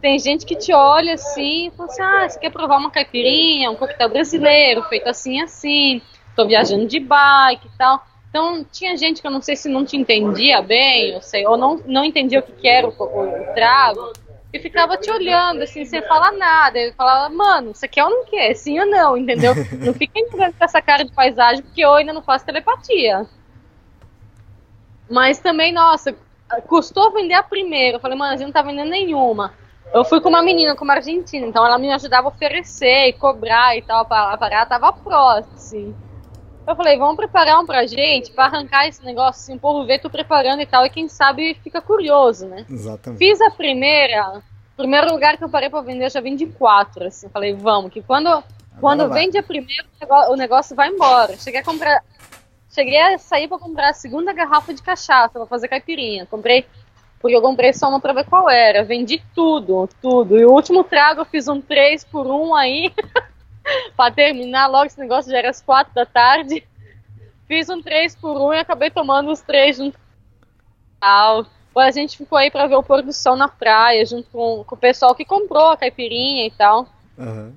tem gente que te olha assim e fala assim: ah, você quer provar uma caipirinha, um coquetel brasileiro, feito assim, assim, tô viajando de bike e tal. Então, tinha gente que eu não sei se não te entendia bem, eu sei, ou não, não entendia o que, que era o, o, o trago, e ficava te olhando, assim, sem falar nada. Ele falava, mano, você quer ou não quer? Sim ou não, entendeu? [laughs] Não fica entrando com essa cara de paisagem, porque eu ainda não faço telepatia. Mas também, nossa, custou vender a primeira. Eu falei, mano, a gente não tá vendendo nenhuma. Eu fui com uma menina, com uma argentina, então ela me ajudava a oferecer e cobrar e tal. A parada tava próxima, assim. Eu falei, vamos preparar um pra gente, pra arrancar esse negócio, assim, o povo vê tu preparando e tal, e quem sabe fica curioso, né? Exatamente. Fiz a primeira, primeiro lugar que eu parei pra vender, eu já vendi quatro, assim, falei, vamos, que quando, quando vai. vende a primeira, o negócio- o negócio vai embora. Cheguei a comprar, cheguei a sair pra comprar a segunda garrafa de cachaça, pra fazer caipirinha. Comprei, porque eu comprei só uma pra ver qual era, vendi tudo, tudo. E o último trago eu fiz um 3 por 1 aí, [laughs] [laughs] pra terminar logo esse negócio, já era às quatro da tarde. fiz um 3 por 1 e acabei tomando os três junto com A gente ficou aí pra ver o pôr do sol na praia, junto com, com o pessoal que comprou a caipirinha e tal. Aham.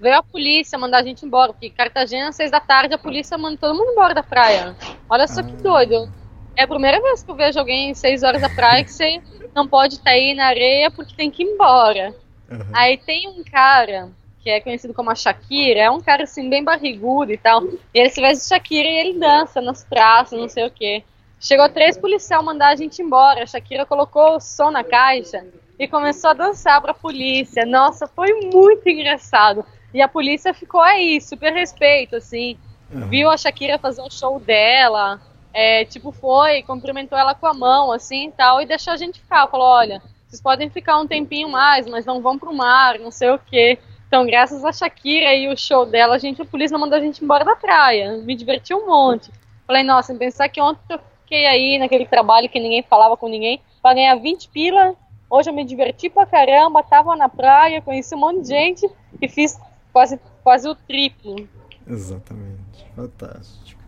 Veio a polícia mandar a gente embora, porque Cartagena, às seis da tarde, a polícia manda todo mundo embora da praia. Olha só que doido. É a primeira vez que eu vejo alguém seis horas da praia que você não pode estar aí na areia porque tem que ir embora. Aham. Aí tem um cara que é conhecido como a Shakira, é um cara assim bem barrigudo e tal. E ele se veste de Shakira e ele dança nas praças, não sei o quê. Chegou três policiais mandar a gente embora. A Shakira colocou o som na caixa e começou a dançar pra polícia. Nossa, foi muito engraçado. E a polícia ficou aí, super respeito, assim. Viu a Shakira fazer o show dela, é, tipo, foi, cumprimentou ela com a mão, assim tal, e deixou a gente ficar. Falou: olha, vocês podem ficar um tempinho mais, mas não vão pro mar, não sei o quê. Então, graças a Shakira e o show dela, a gente, a polícia não mandou a gente embora da praia. Me diverti um monte. Falei, nossa, pensar que ontem eu fiquei aí naquele trabalho que ninguém falava com ninguém, pra ganhar 20 pila. Hoje eu me diverti pra caramba, tava na praia, conheci um monte de gente e fiz quase, quase o triplo. Exatamente. Fantástico.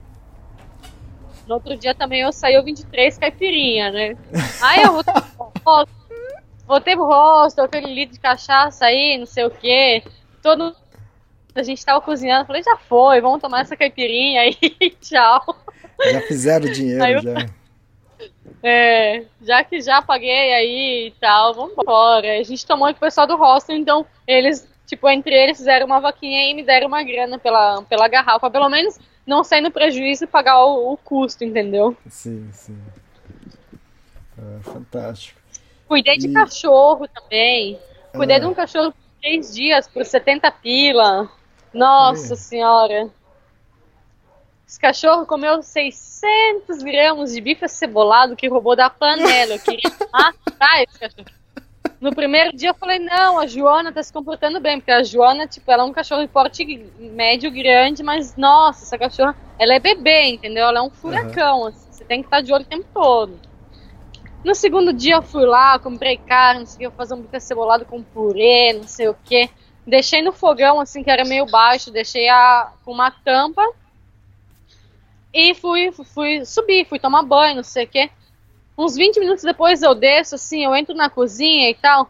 No outro dia também eu saí o 23 caipirinha, né? Aí eu rosto, [laughs] voltei pro rosto, aquele litro de cachaça aí, não sei o quê. Todo a gente tava cozinhando, falei, já foi, vamos tomar essa caipirinha aí, [laughs] tchau. Já fizeram dinheiro, Aí eu- já. É, já que já paguei aí e tal, vamos embora. A gente tomou com o pessoal do hostel, então eles, tipo, entre eles fizeram uma vaquinha e me deram uma grana pela, pela garrafa, pelo menos não sair no prejuízo e pagar o, o custo, entendeu? Sim, sim. É, fantástico. Cuidei de E- cachorro também. Cuidei Ah. de um cachorro por três dias, por 70 pila. Nossa É. senhora. Esse cachorro comeu 600 gramas de bife acebolado que roubou da panela. Eu queria matar esse cachorro. No primeiro dia eu falei, não, a Joana tá se comportando bem, porque a Joana, tipo, ela é um cachorro de porte médio grande, mas nossa, essa cachorra, ela é bebê, entendeu? Ela é um furacão, assim, você tem que estar de olho o tempo todo. No segundo dia eu fui lá, comprei carne, consegui fazer um bife acebolado com purê, não sei o que. Deixei no fogão, assim, que era meio baixo, deixei a, com uma tampa. E fui, fui subir, fui tomar banho, não sei o que. Uns 20 minutos depois eu desço, assim, eu entro na cozinha e tal.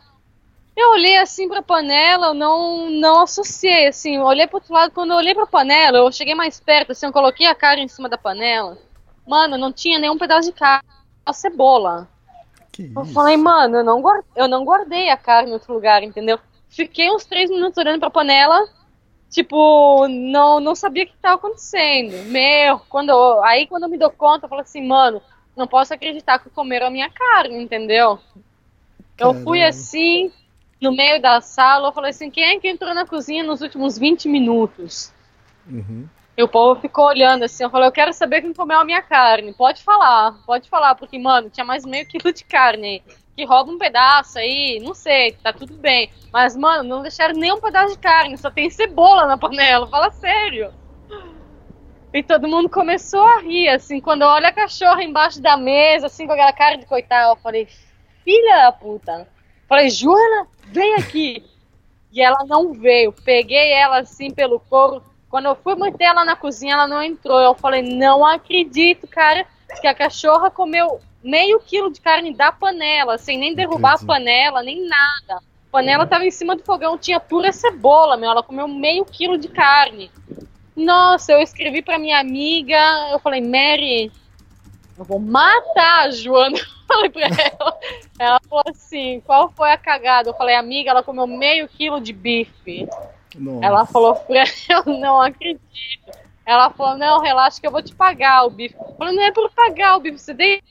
Eu olhei assim pra panela, eu não, não associei, assim, eu olhei pro outro lado, quando eu olhei pra panela, eu cheguei mais perto, assim, eu coloquei a carne em cima da panela. Mano, não tinha nenhum pedaço de carne, a cebola. Que Eu isso? falei, mano, eu não, eu não guardei a carne em outro lugar, entendeu? Fiquei uns três minutos olhando pra panela, tipo, não, não sabia o que tava acontecendo. Meu, quando eu- aí quando eu me dou conta, eu falo assim, mano, não posso acreditar que comeram a minha carne, entendeu? Eu fui Caramba. assim, no meio da sala, eu falei assim, quem é que entrou na cozinha nos últimos 20 minutos? Uhum. E o povo ficou olhando assim, eu falei, eu quero saber quem comeu a minha carne. Pode falar, pode falar, porque, mano, tinha mais meio quilo de carne. Que rouba um pedaço aí, não sei, tá tudo bem. Mas, mano, não deixaram nem um pedaço de carne, só tem cebola na panela, fala sério. E todo mundo começou a rir, assim, quando eu olho a cachorra embaixo da mesa, assim, com aquela cara de coitada, eu falei, filha da puta. Falei, Joana, vem aqui. E ela não veio. Peguei ela assim pelo couro. Quando eu fui manter ela na cozinha, ela não entrou. Eu falei, não acredito, cara, que a cachorra comeu meio quilo de carne da panela, sem nem derrubar Acredito. a panela, nem nada. A panela tava em cima do fogão, tinha pura cebola, meu. Ela comeu meio quilo de carne. Nossa, eu escrevi pra minha amiga, eu falei, Mary, eu vou matar a Joana. [laughs] Eu falei pra ela. Ela falou assim, qual foi a cagada? Eu falei, amiga, ela comeu meio quilo de bife. Nossa. Ela falou pra [laughs] eu não acredito. Ela falou, não, relaxa que eu vou te pagar o bife. Eu falei, não é por pagar o bife, você dei.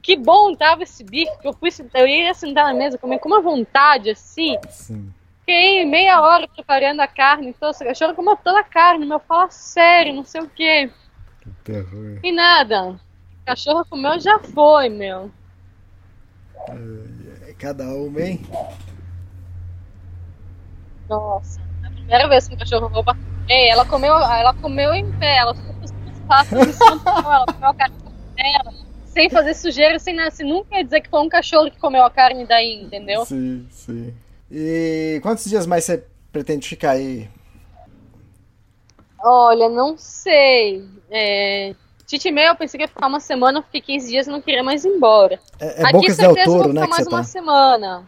Que bom tava esse bife, que eu fui, eu ia sentar na mesa, comer com uma vontade, assim. Sim. Fiquei meia hora preparando a carne, então essa cachorra comeu toda a carne, meu, fala sério, não sei o quê. Que terror. E nada. A cachorra comeu, já foi, meu. É cada uma, hein? Nossa, a primeira vez que o cachorro rouba. Ei, ela comeu, ela comeu em pé, ela ficou com os ela comeu a carne dela, sem fazer sujeira, sem nada. Você nunca ia dizer que foi um cachorro que comeu a carne daí, entendeu? Sim, sim. E quantos dias mais você pretende ficar aí? Olha, não sei. É... Chitimé, eu pensei que ia ficar uma semana, eu fiquei 15 dias e não queria mais ir embora. É, é Aqui, Del Toro, né? mais uma tá. semana.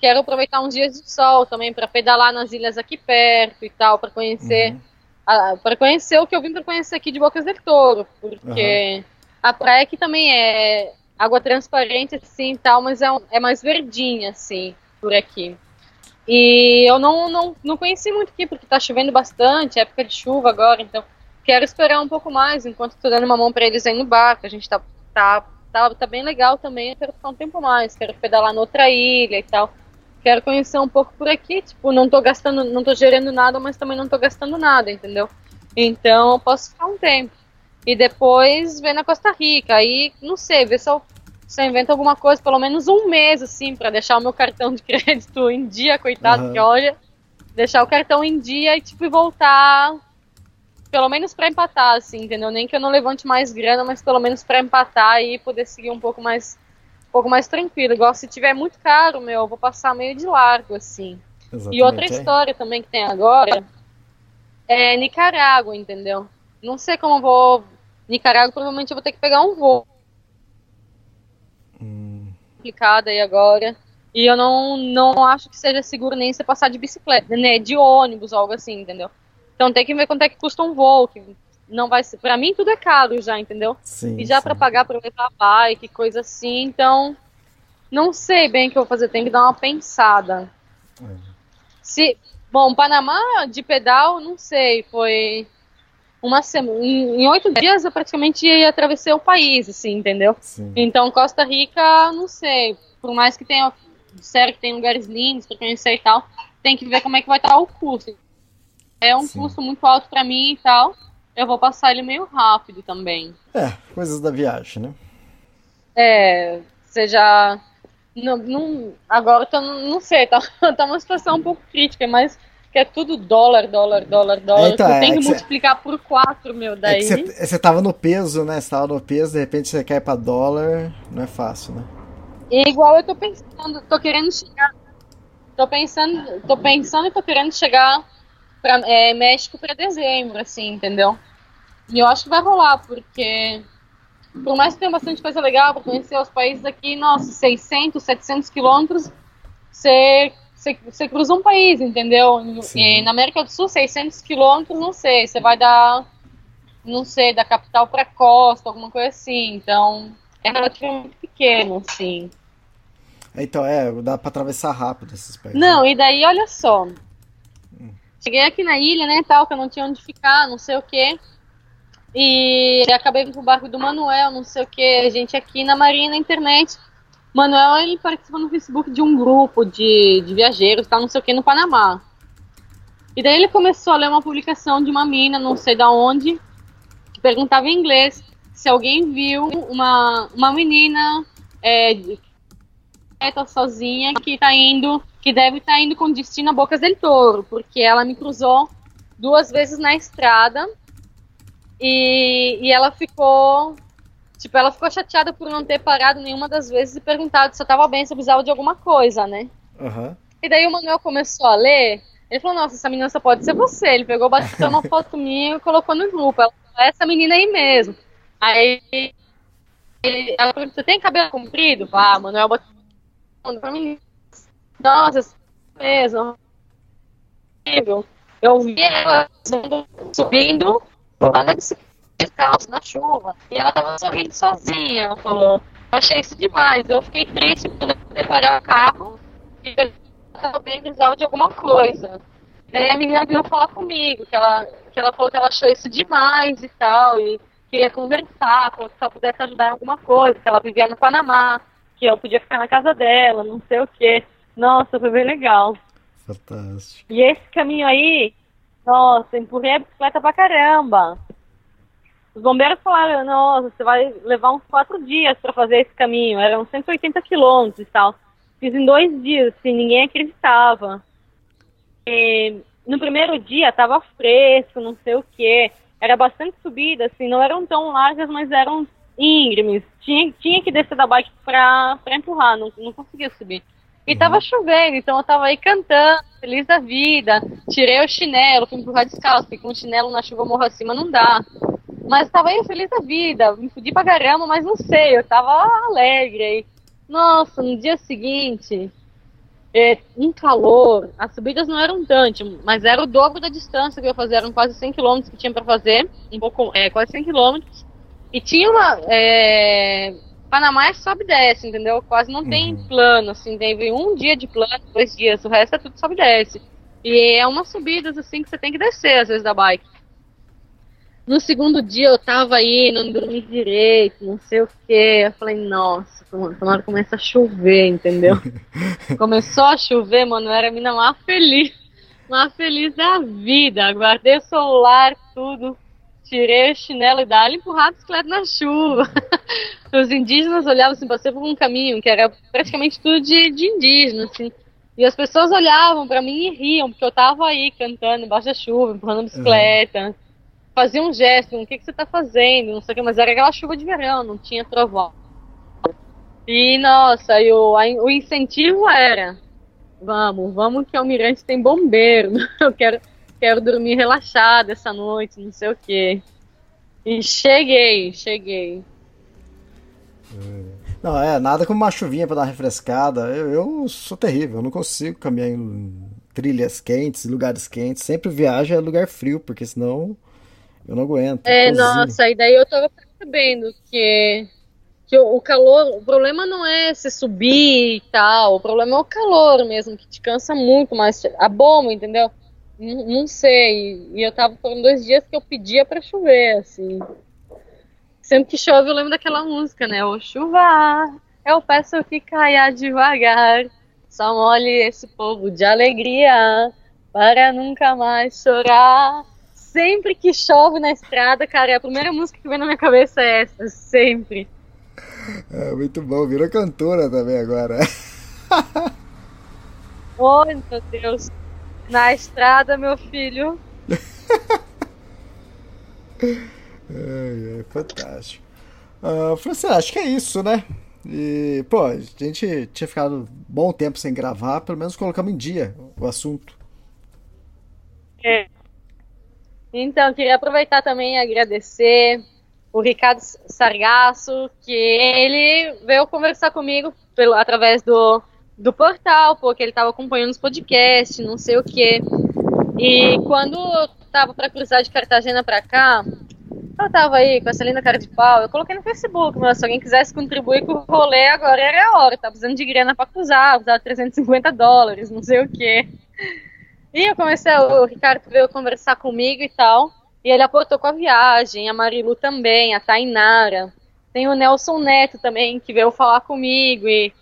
Quero aproveitar uns dias de sol também para pedalar nas ilhas aqui perto e tal, para conhecer. Uhum. para conhecer o que eu vim para conhecer aqui de Bocas del Toro, porque uhum. a praia aqui também é água transparente assim e tal, mas é, um, é mais verdinha assim por aqui. E eu não, não, não conheci muito aqui, porque tá chovendo bastante, é época de chuva agora, então quero esperar um pouco mais, enquanto tô dando uma mão para eles aí no barco. A gente tá, tá, tá, tá bem legal também, eu quero ficar um tempo mais, quero pedalar noutra ilha e tal. Quero conhecer um pouco por aqui, tipo, não tô gastando, não tô gerando nada, mas também não tô gastando nada, entendeu? Então eu posso ficar um tempo. E depois ver na Costa Rica, aí, não sei, ver se eu você inventa alguma coisa, pelo menos um mês, assim, para deixar o meu cartão de [laughs] crédito em dia, coitado, uhum. que olha, deixar o cartão em dia e, tipo, voltar, pelo menos para empatar, assim, entendeu? Nem que eu não levante mais grana, mas pelo menos para empatar e poder seguir um pouco mais, pouco mais tranquilo. Igual se tiver muito caro, meu, eu vou passar meio de largo, assim. Exatamente, e outra é. história também que tem agora é Nicarágua, entendeu? Não sei como eu vou. Nicarágua, provavelmente eu vou ter que pegar um voo complicada aí agora. E eu não, não acho que seja seguro nem você passar de bicicleta, né? De ônibus, algo assim, entendeu? Então tem que ver quanto é que custa um voo, que não vai ser. Pra mim tudo é caro já, entendeu? Sim, e já para pagar pra levar bike, coisa assim, então. Não sei bem o que eu vou fazer, tem que dar uma pensada. É. Se. Bom, Panamá de pedal, não sei, foi uma semana, em oito dias eu praticamente atravessei o país, assim, entendeu? Sim. Então Costa Rica, não sei, por mais que tenha, sério que tem lugares lindos para conhecer e tal, tem que ver como é que vai estar o custo. É um Sim. custo muito alto para mim e tal, eu vou passar ele meio rápido também. É, coisas da viagem, né? É, seja não, não, agora eu tô, não sei, tá, [laughs] tá uma situação um pouco crítica, mas que é tudo dólar, dólar, dólar, dólar. Então, é, tem que, que multiplicar cê... por 4, meu, é daí. É você tava no peso, né? Você tava no peso, de repente você cai pra dólar, não é fácil, né? E igual eu tô pensando, tô querendo chegar. Tô pensando, tô pensando e tô querendo chegar pra é, México pra dezembro, assim, entendeu? E eu acho que vai rolar, porque por mais que tenha bastante coisa legal para conhecer os países aqui, nossa, 600, 700 quilômetros, você você, cruza um país, entendeu? E na América do Sul, 600 quilômetros, não sei, você vai dar, não sei, da capital para costa, alguma coisa assim. Então, é relativamente pequeno, assim. Então, é, dá para atravessar rápido esses países. Não, e daí, olha só. Cheguei aqui na ilha, né, tal, que eu não tinha onde ficar, não sei o quê. E acabei indo pro barco do Manuel, não sei o que, a gente aqui na Marinha na internet. Manuel, ele participou no Facebook de um grupo de, de viajeiros, tá, não sei o que, no Panamá. E daí ele começou a ler uma publicação de uma mina, não sei da onde, que perguntava em inglês se alguém viu uma, uma menina é, sozinha que tá indo, que deve estar tá indo com destino a Bocas del Toro, porque ela me cruzou duas vezes na estrada e, e ela ficou Tipo, ela ficou chateada por não ter parado nenhuma das vezes e perguntado se eu tava bem, se eu precisava de alguma coisa, né? Uhum. E daí o Manuel começou a ler, ele falou, nossa, essa menina só pode ser você. Ele pegou, bateu uma foto [laughs] minha e colocou no grupo. Ela falou, essa menina aí mesmo. Aí ele, ela perguntou, você tem cabelo comprido? Ah, Manuel botou pra mim. Nossa, mesmo. Eu vi ela subindo bicicleta descalço na chuva. E ela tava sorrindo sozinha. Ela falou, achei isso demais. Eu fiquei triste por poder o carro e eu tava bem precisava de alguma coisa. Daí a menina veio falar comigo, que ela, que ela falou que ela achou isso demais e tal, e queria conversar, que se ela pudesse ajudar em alguma coisa, que ela vivia no Panamá, que eu podia ficar na casa dela, não sei o que. Nossa, foi bem legal. Fantástico. E esse caminho aí, nossa, empurrei a bicicleta pra caramba. Os bombeiros falaram, nossa, você vai levar uns quatro dias para fazer esse caminho. Eram 180 quilômetros e tal. Fiz em dois dias, assim, ninguém acreditava. E no primeiro dia tava fresco, não sei o que. Era bastante subida, assim, não eram tão largas, mas eram íngremes. Tinha, tinha que descer da bike pra, pra empurrar, não, não conseguia subir. E tava chovendo, então eu tava aí cantando, feliz da vida. Tirei o chinelo, fui empurrar descalço, porque com o chinelo na chuva morro acima não dá. Mas tava aí feliz da vida, me fudi pra caramba, mas não sei, eu tava alegre aí. Nossa, no dia seguinte, é, um calor, as subidas não eram tanto, mas era o dobro da distância que eu ia fazer, eram quase 100 km que tinha para fazer, um pouco, é, quase 100 km. E tinha uma, é, Panamá é sobe e desce, entendeu? Quase não tem Uhum. plano, assim, teve um dia de plano, dois dias, o resto é tudo sobe e desce. E é umas subidas, assim, que você tem que descer, às vezes, da bike. No segundo dia eu tava aí, não dormi direito, não sei o que. Eu falei, nossa, tomara começa a chover, entendeu? [laughs] Começou a chover, mano, eu era a mina mais feliz, mais feliz da vida. Guardei o celular, tudo, tirei o chinelo e dali empurrar a bicicleta na chuva. [laughs] Os indígenas olhavam assim, passei por um caminho que era praticamente tudo de, de indígena, assim. E as pessoas olhavam pra mim e riam, porque eu tava aí cantando embaixo da chuva, empurrando a bicicleta. Fazia um gesto, o que, que você tá fazendo? Não sei o que, mas era aquela chuva de verão, não tinha trovão. E nossa, e o, a- o incentivo era: vamos, vamos que Almirante tem bombeiro. [laughs] Eu quero, quero dormir relaxada essa noite, não sei o que. E cheguei, cheguei. Não, é, nada como uma chuvinha pra dar uma refrescada. Eu, eu sou terrível, eu não consigo caminhar em trilhas quentes, lugares quentes. Sempre viajo é lugar frio, porque senão eu não aguento. É, cozinho. nossa, e daí eu tava percebendo que, que o, calor, o problema não é se subir e tal, o problema é o calor mesmo, que te cansa muito, mas a bomba, entendeu? Não, sei, e eu tava, foram dois dias que eu pedia pra chover, assim. Sempre que chove eu lembro daquela música, né? Ô chuva, eu peço que caia devagar, só molhe esse povo de alegria, para nunca mais chorar. Sempre que chove na estrada, cara, a primeira música que vem na minha cabeça é essa, sempre. É, muito bom, virou cantora também agora. [laughs] Oi, meu Deus. Na estrada, meu filho. É, é fantástico. Ah, Francine, acho que é isso, né? E, pô, a gente tinha ficado bom tempo sem gravar, pelo menos colocamos em dia o assunto. Então, queria aproveitar também e agradecer o Ricardo Sargasso, que ele veio conversar comigo pelo, através do, do portal, porque ele estava acompanhando os podcasts, não sei o quê. E quando eu tava para cruzar de Cartagena para cá, eu tava aí com essa linda cara de pau, eu coloquei no Facebook, mas se alguém quisesse contribuir com o rolê, agora era a hora, tá precisando de grana para cruzar, de 350 dólares, não sei o quê. E eu comecei, o Ricardo veio conversar comigo e tal, e ele aportou com a viagem, a Marilu também, a Tainara. Tem o Nelson Neto também, que veio falar comigo, e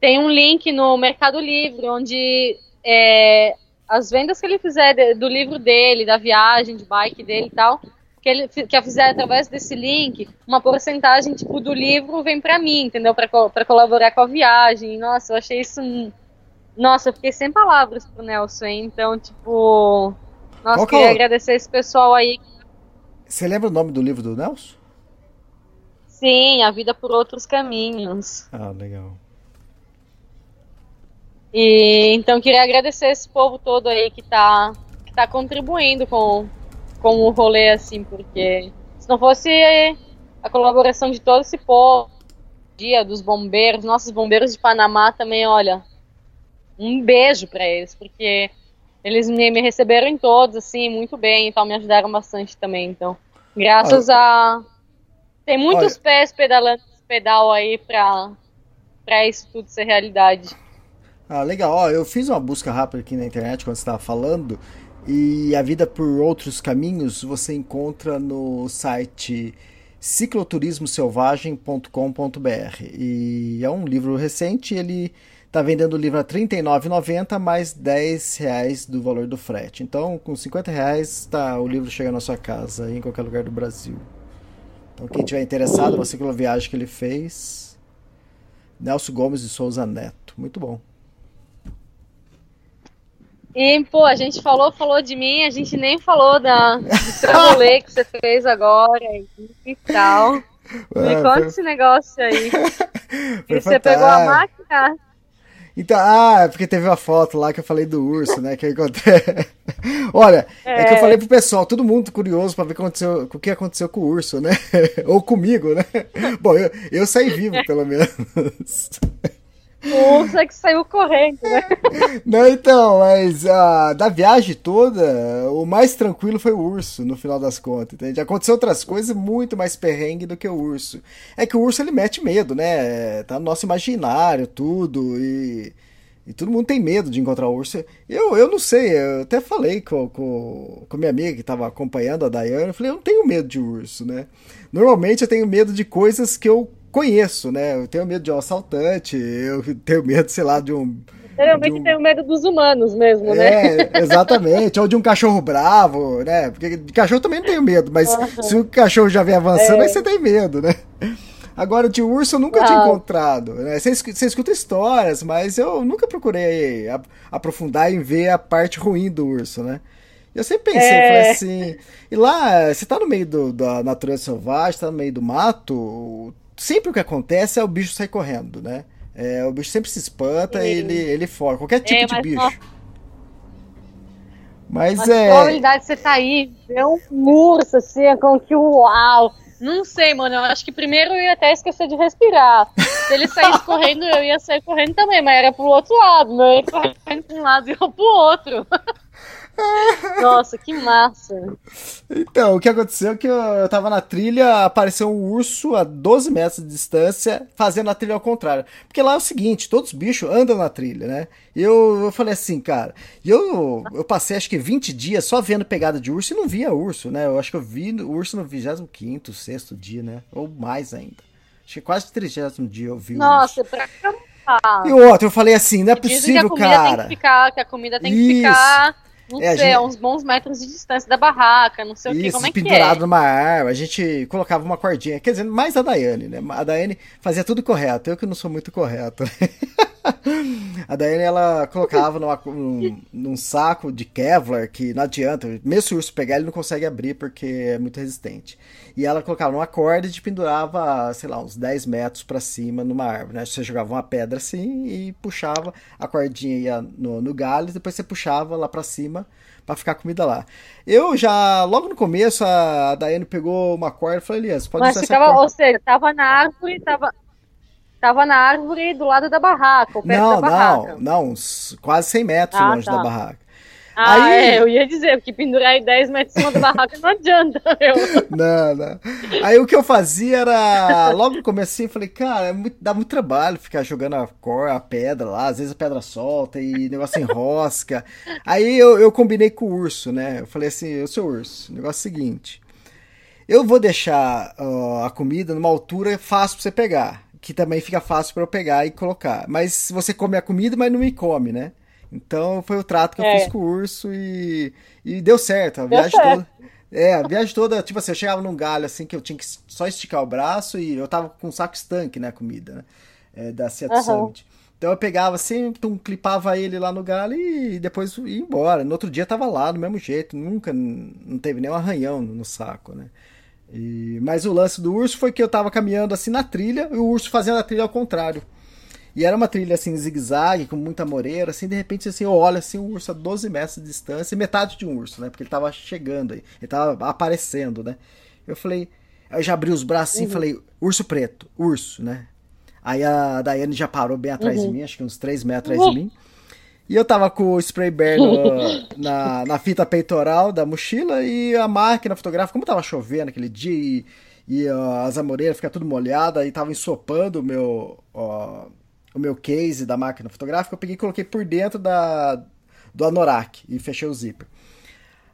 tem um link no Mercado Livre, onde é, as vendas que ele fizer do livro dele, da viagem, de bike dele e tal, que ele que fizer através desse link, uma porcentagem tipo do livro vem pra mim, entendeu? Pra colaborar com a viagem. Nossa, eu achei isso. um- Nossa, eu fiquei sem palavras pro Nelson, hein? Então, tipo. Nossa, Qual que é queria agradecer esse pessoal aí. Você lembra o nome do livro do Nelson? Sim, a vida por outros caminhos. Ah, legal. E então queria agradecer esse povo todo aí que tá, que tá contribuindo com, com o rolê, assim, porque se não fosse a colaboração de todo esse povo, dia dos bombeiros, nossos bombeiros de Panamá também, olha, um beijo pra eles, porque eles me, me receberam em todos, assim, muito bem, então me ajudaram bastante também, então. Graças a. Tem muitos Olha. pés pedalando esse pedal aí pra, pra isso tudo ser realidade. Ah, legal. Ó, eu fiz uma busca rápida aqui na internet quando você estava falando. E a vida por outros caminhos você encontra no site cicloturismoselvagem.com.br. E é um livro recente, ele está vendendo o livro a R$ 39,90 mais 10 reais do valor do frete. Então, com 50 reais, tá, o livro chega na sua casa em qualquer lugar do Brasil. Então, quem tiver interessado, uma cicloviagem que ele fez, Nelson Gomes de Souza Neto. Muito bom. E, pô, a gente falou, falou de mim, a gente nem falou da, do [laughs] que você fez agora e, tal. Me Ah, conta foi- esse negócio aí. [laughs] E você pegou a máquina? Então, ah, porque teve uma foto lá que eu falei do urso, né? Que encontrei. [laughs] Olha, é. é. que eu falei pro pessoal, todo mundo curioso pra ver o que aconteceu, o que aconteceu com o urso, né? Ou comigo, né? Bom, eu, eu saí vivo, pelo menos. O urso é que saiu correndo, né? [laughs] Não, então, mas uh, da viagem toda, o mais tranquilo foi o urso, no final das contas, entende? Aconteceu outras coisas muito mais perrengue do que o urso. É que o urso, ele mete medo, né? Tá no nosso imaginário, tudo, e... E todo mundo tem medo de encontrar o urso. Eu, eu não sei, eu até falei com, com, com minha amiga que estava acompanhando a Dayane, eu falei, eu não tenho medo de urso, né? Normalmente eu tenho medo de coisas que eu conheço, né? Eu tenho medo de um assaltante, eu tenho medo, sei lá, de um. Realmente um... tenho medo dos humanos mesmo, né? É, exatamente. Ou de um cachorro bravo, né? Porque de cachorro também não tenho medo, mas uhum. se o cachorro já vem avançando, é. aí você tem medo, né? Agora, de urso eu nunca ah. tinha encontrado. Né? Você, você, escuta histórias, mas eu nunca procurei aprofundar em ver a parte ruim do urso, né? Eu sempre pensei, é... falei assim. E lá, você tá no meio do, da natureza selvagem, tá no meio do mato, sempre o que acontece é o bicho sair correndo, né? É, o bicho sempre se espanta e ele, ele foge. Qualquer tipo é, de bicho. Só... Mas, mas é. A probabilidade de você tá aí, ver um urso assim, é com que uau. Não sei, mano. Eu acho que primeiro eu ia até esquecer de respirar. Se ele saísse correndo, eu ia sair correndo também, mas era pro outro lado. Não ia correndo pra um lado e eu pro outro. Nossa, que massa. Então, o que aconteceu é que eu, eu tava na trilha, apareceu um urso a 12 metros de distância, fazendo a trilha ao contrário. Porque lá é o seguinte, todos os bichos andam na trilha, né? E eu, eu falei assim, cara, e eu, eu passei acho que 20 dias só vendo pegada de urso e não via urso, né? Eu acho que eu vi urso no 25 sexto dia, né? Ou mais ainda. Acho que quase 30 dia eu vi Nossa, urso. pra acampar. E outro, eu falei assim, não é possível, que cara. Tem que, ficar, que a comida tem que ficar não é, sei, gente... a uns bons metros de distância da barraca, não sei Isso, o que, como é que é. pendurado numa árvore, a gente colocava uma cordinha, quer dizer, mais a Daiane, né? A Daiane fazia tudo correto, eu que não sou muito correto. [laughs] [laughs] a Daiane, ela colocava numa, num, num, saco de Kevlar, que não adianta, mesmo se o urso pegar, ele não consegue abrir porque é muito resistente. E ela colocava numa corda e pendurava, sei lá, uns 10 metros para cima numa árvore, né? Você jogava uma pedra assim e puxava, a cordinha ia no, no galho, depois você puxava lá para cima para ficar comida lá. Eu já, logo no começo, a Daiane pegou uma corda e falou, Elias, pode Mas usar ficava, ou seja, tava na árvore, tava, tava na árvore do lado da barraca, ou perto não, da barraca. Não, não, uns quase 100 metros ah, longe tá. da barraca. Ah, aí... é, eu ia dizer, porque pendurar aí 10 metros em cima da barraca não adianta. [laughs] Eu. Não, não. Aí o que eu fazia era, logo no começo assim, falei, cara, é muito, dá muito trabalho ficar jogando a cor, a pedra lá, às vezes a pedra solta e negócio enrosca. aí eu, eu combinei com o urso, né? Eu falei assim, eu sou urso, o negócio é o seguinte, eu vou deixar uh, a comida numa altura fácil pra você pegar, que também fica fácil para eu pegar e colocar. Mas você come a comida, mas não me come, né? Então foi o trato que eu é. fiz com o urso e, e deu certo. A deu viagem certo. toda. É, a viagem toda, tipo assim, eu chegava num galho assim que eu tinha que só esticar o braço e eu tava com um saco estanque, né, comida, né? É, da Seattle uhum. Summit. Então eu pegava assim, tum, clipava ele lá no galho e depois ia embora. No outro dia tava lá do mesmo jeito, nunca não teve nenhum arranhão no saco, né? E, mas o lance do urso foi que eu tava caminhando assim na trilha e o urso fazendo a trilha ao contrário. E era uma trilha assim, zigue-zague, com muita moreira, assim, de repente assim, eu olho assim, um urso a 12 metros de distância, metade de um urso, né? Porque ele tava chegando aí, ele tava aparecendo, né? Eu falei, eu já abri os braços assim, uhum. falei, urso preto, urso, né? Aí a Daiane já parou bem atrás uhum. de mim, acho que uns 3 metros atrás uhum. de mim. E eu tava com o spray bear no, [laughs] na, na fita peitoral da mochila e a máquina fotográfica, como tava chovendo aquele dia e, e uh, as amoreiras ficaram tudo molhada e tava ensopando o meu, uh, o meu case da máquina fotográfica, eu peguei e coloquei por dentro da, do anorak e fechei o zíper.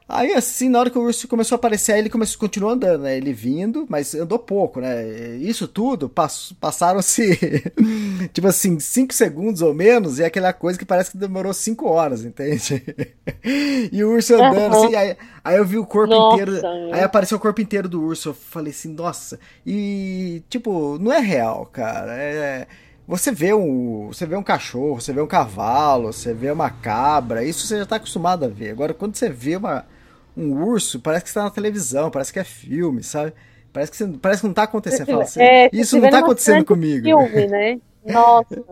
Aí, assim, na hora que o urso começou a aparecer, aí ele começou, continuou andando, né? Ele vindo, mas andou pouco, né? Isso tudo pass, passaram-se, [laughs] tipo assim, 5 segundos ou menos, e é aquela coisa que parece que demorou 5 horas, entende? [laughs] e o urso andando, uhum. assim, aí, aí, eu vi o corpo nossa, inteiro, aí apareceu o corpo inteiro do urso, eu falei assim, nossa, e, tipo, não é real, cara, é você vê um, você vê um cachorro, você vê um cavalo, você vê uma cabra, isso você já está acostumado a ver. Agora, quando você vê uma, um urso, parece que está na televisão, parece que é filme, sabe? Parece que, você, parece que não está acontecendo. Fala, assim, é, isso não está acontecendo comigo. Filme, né? [laughs] Nossa.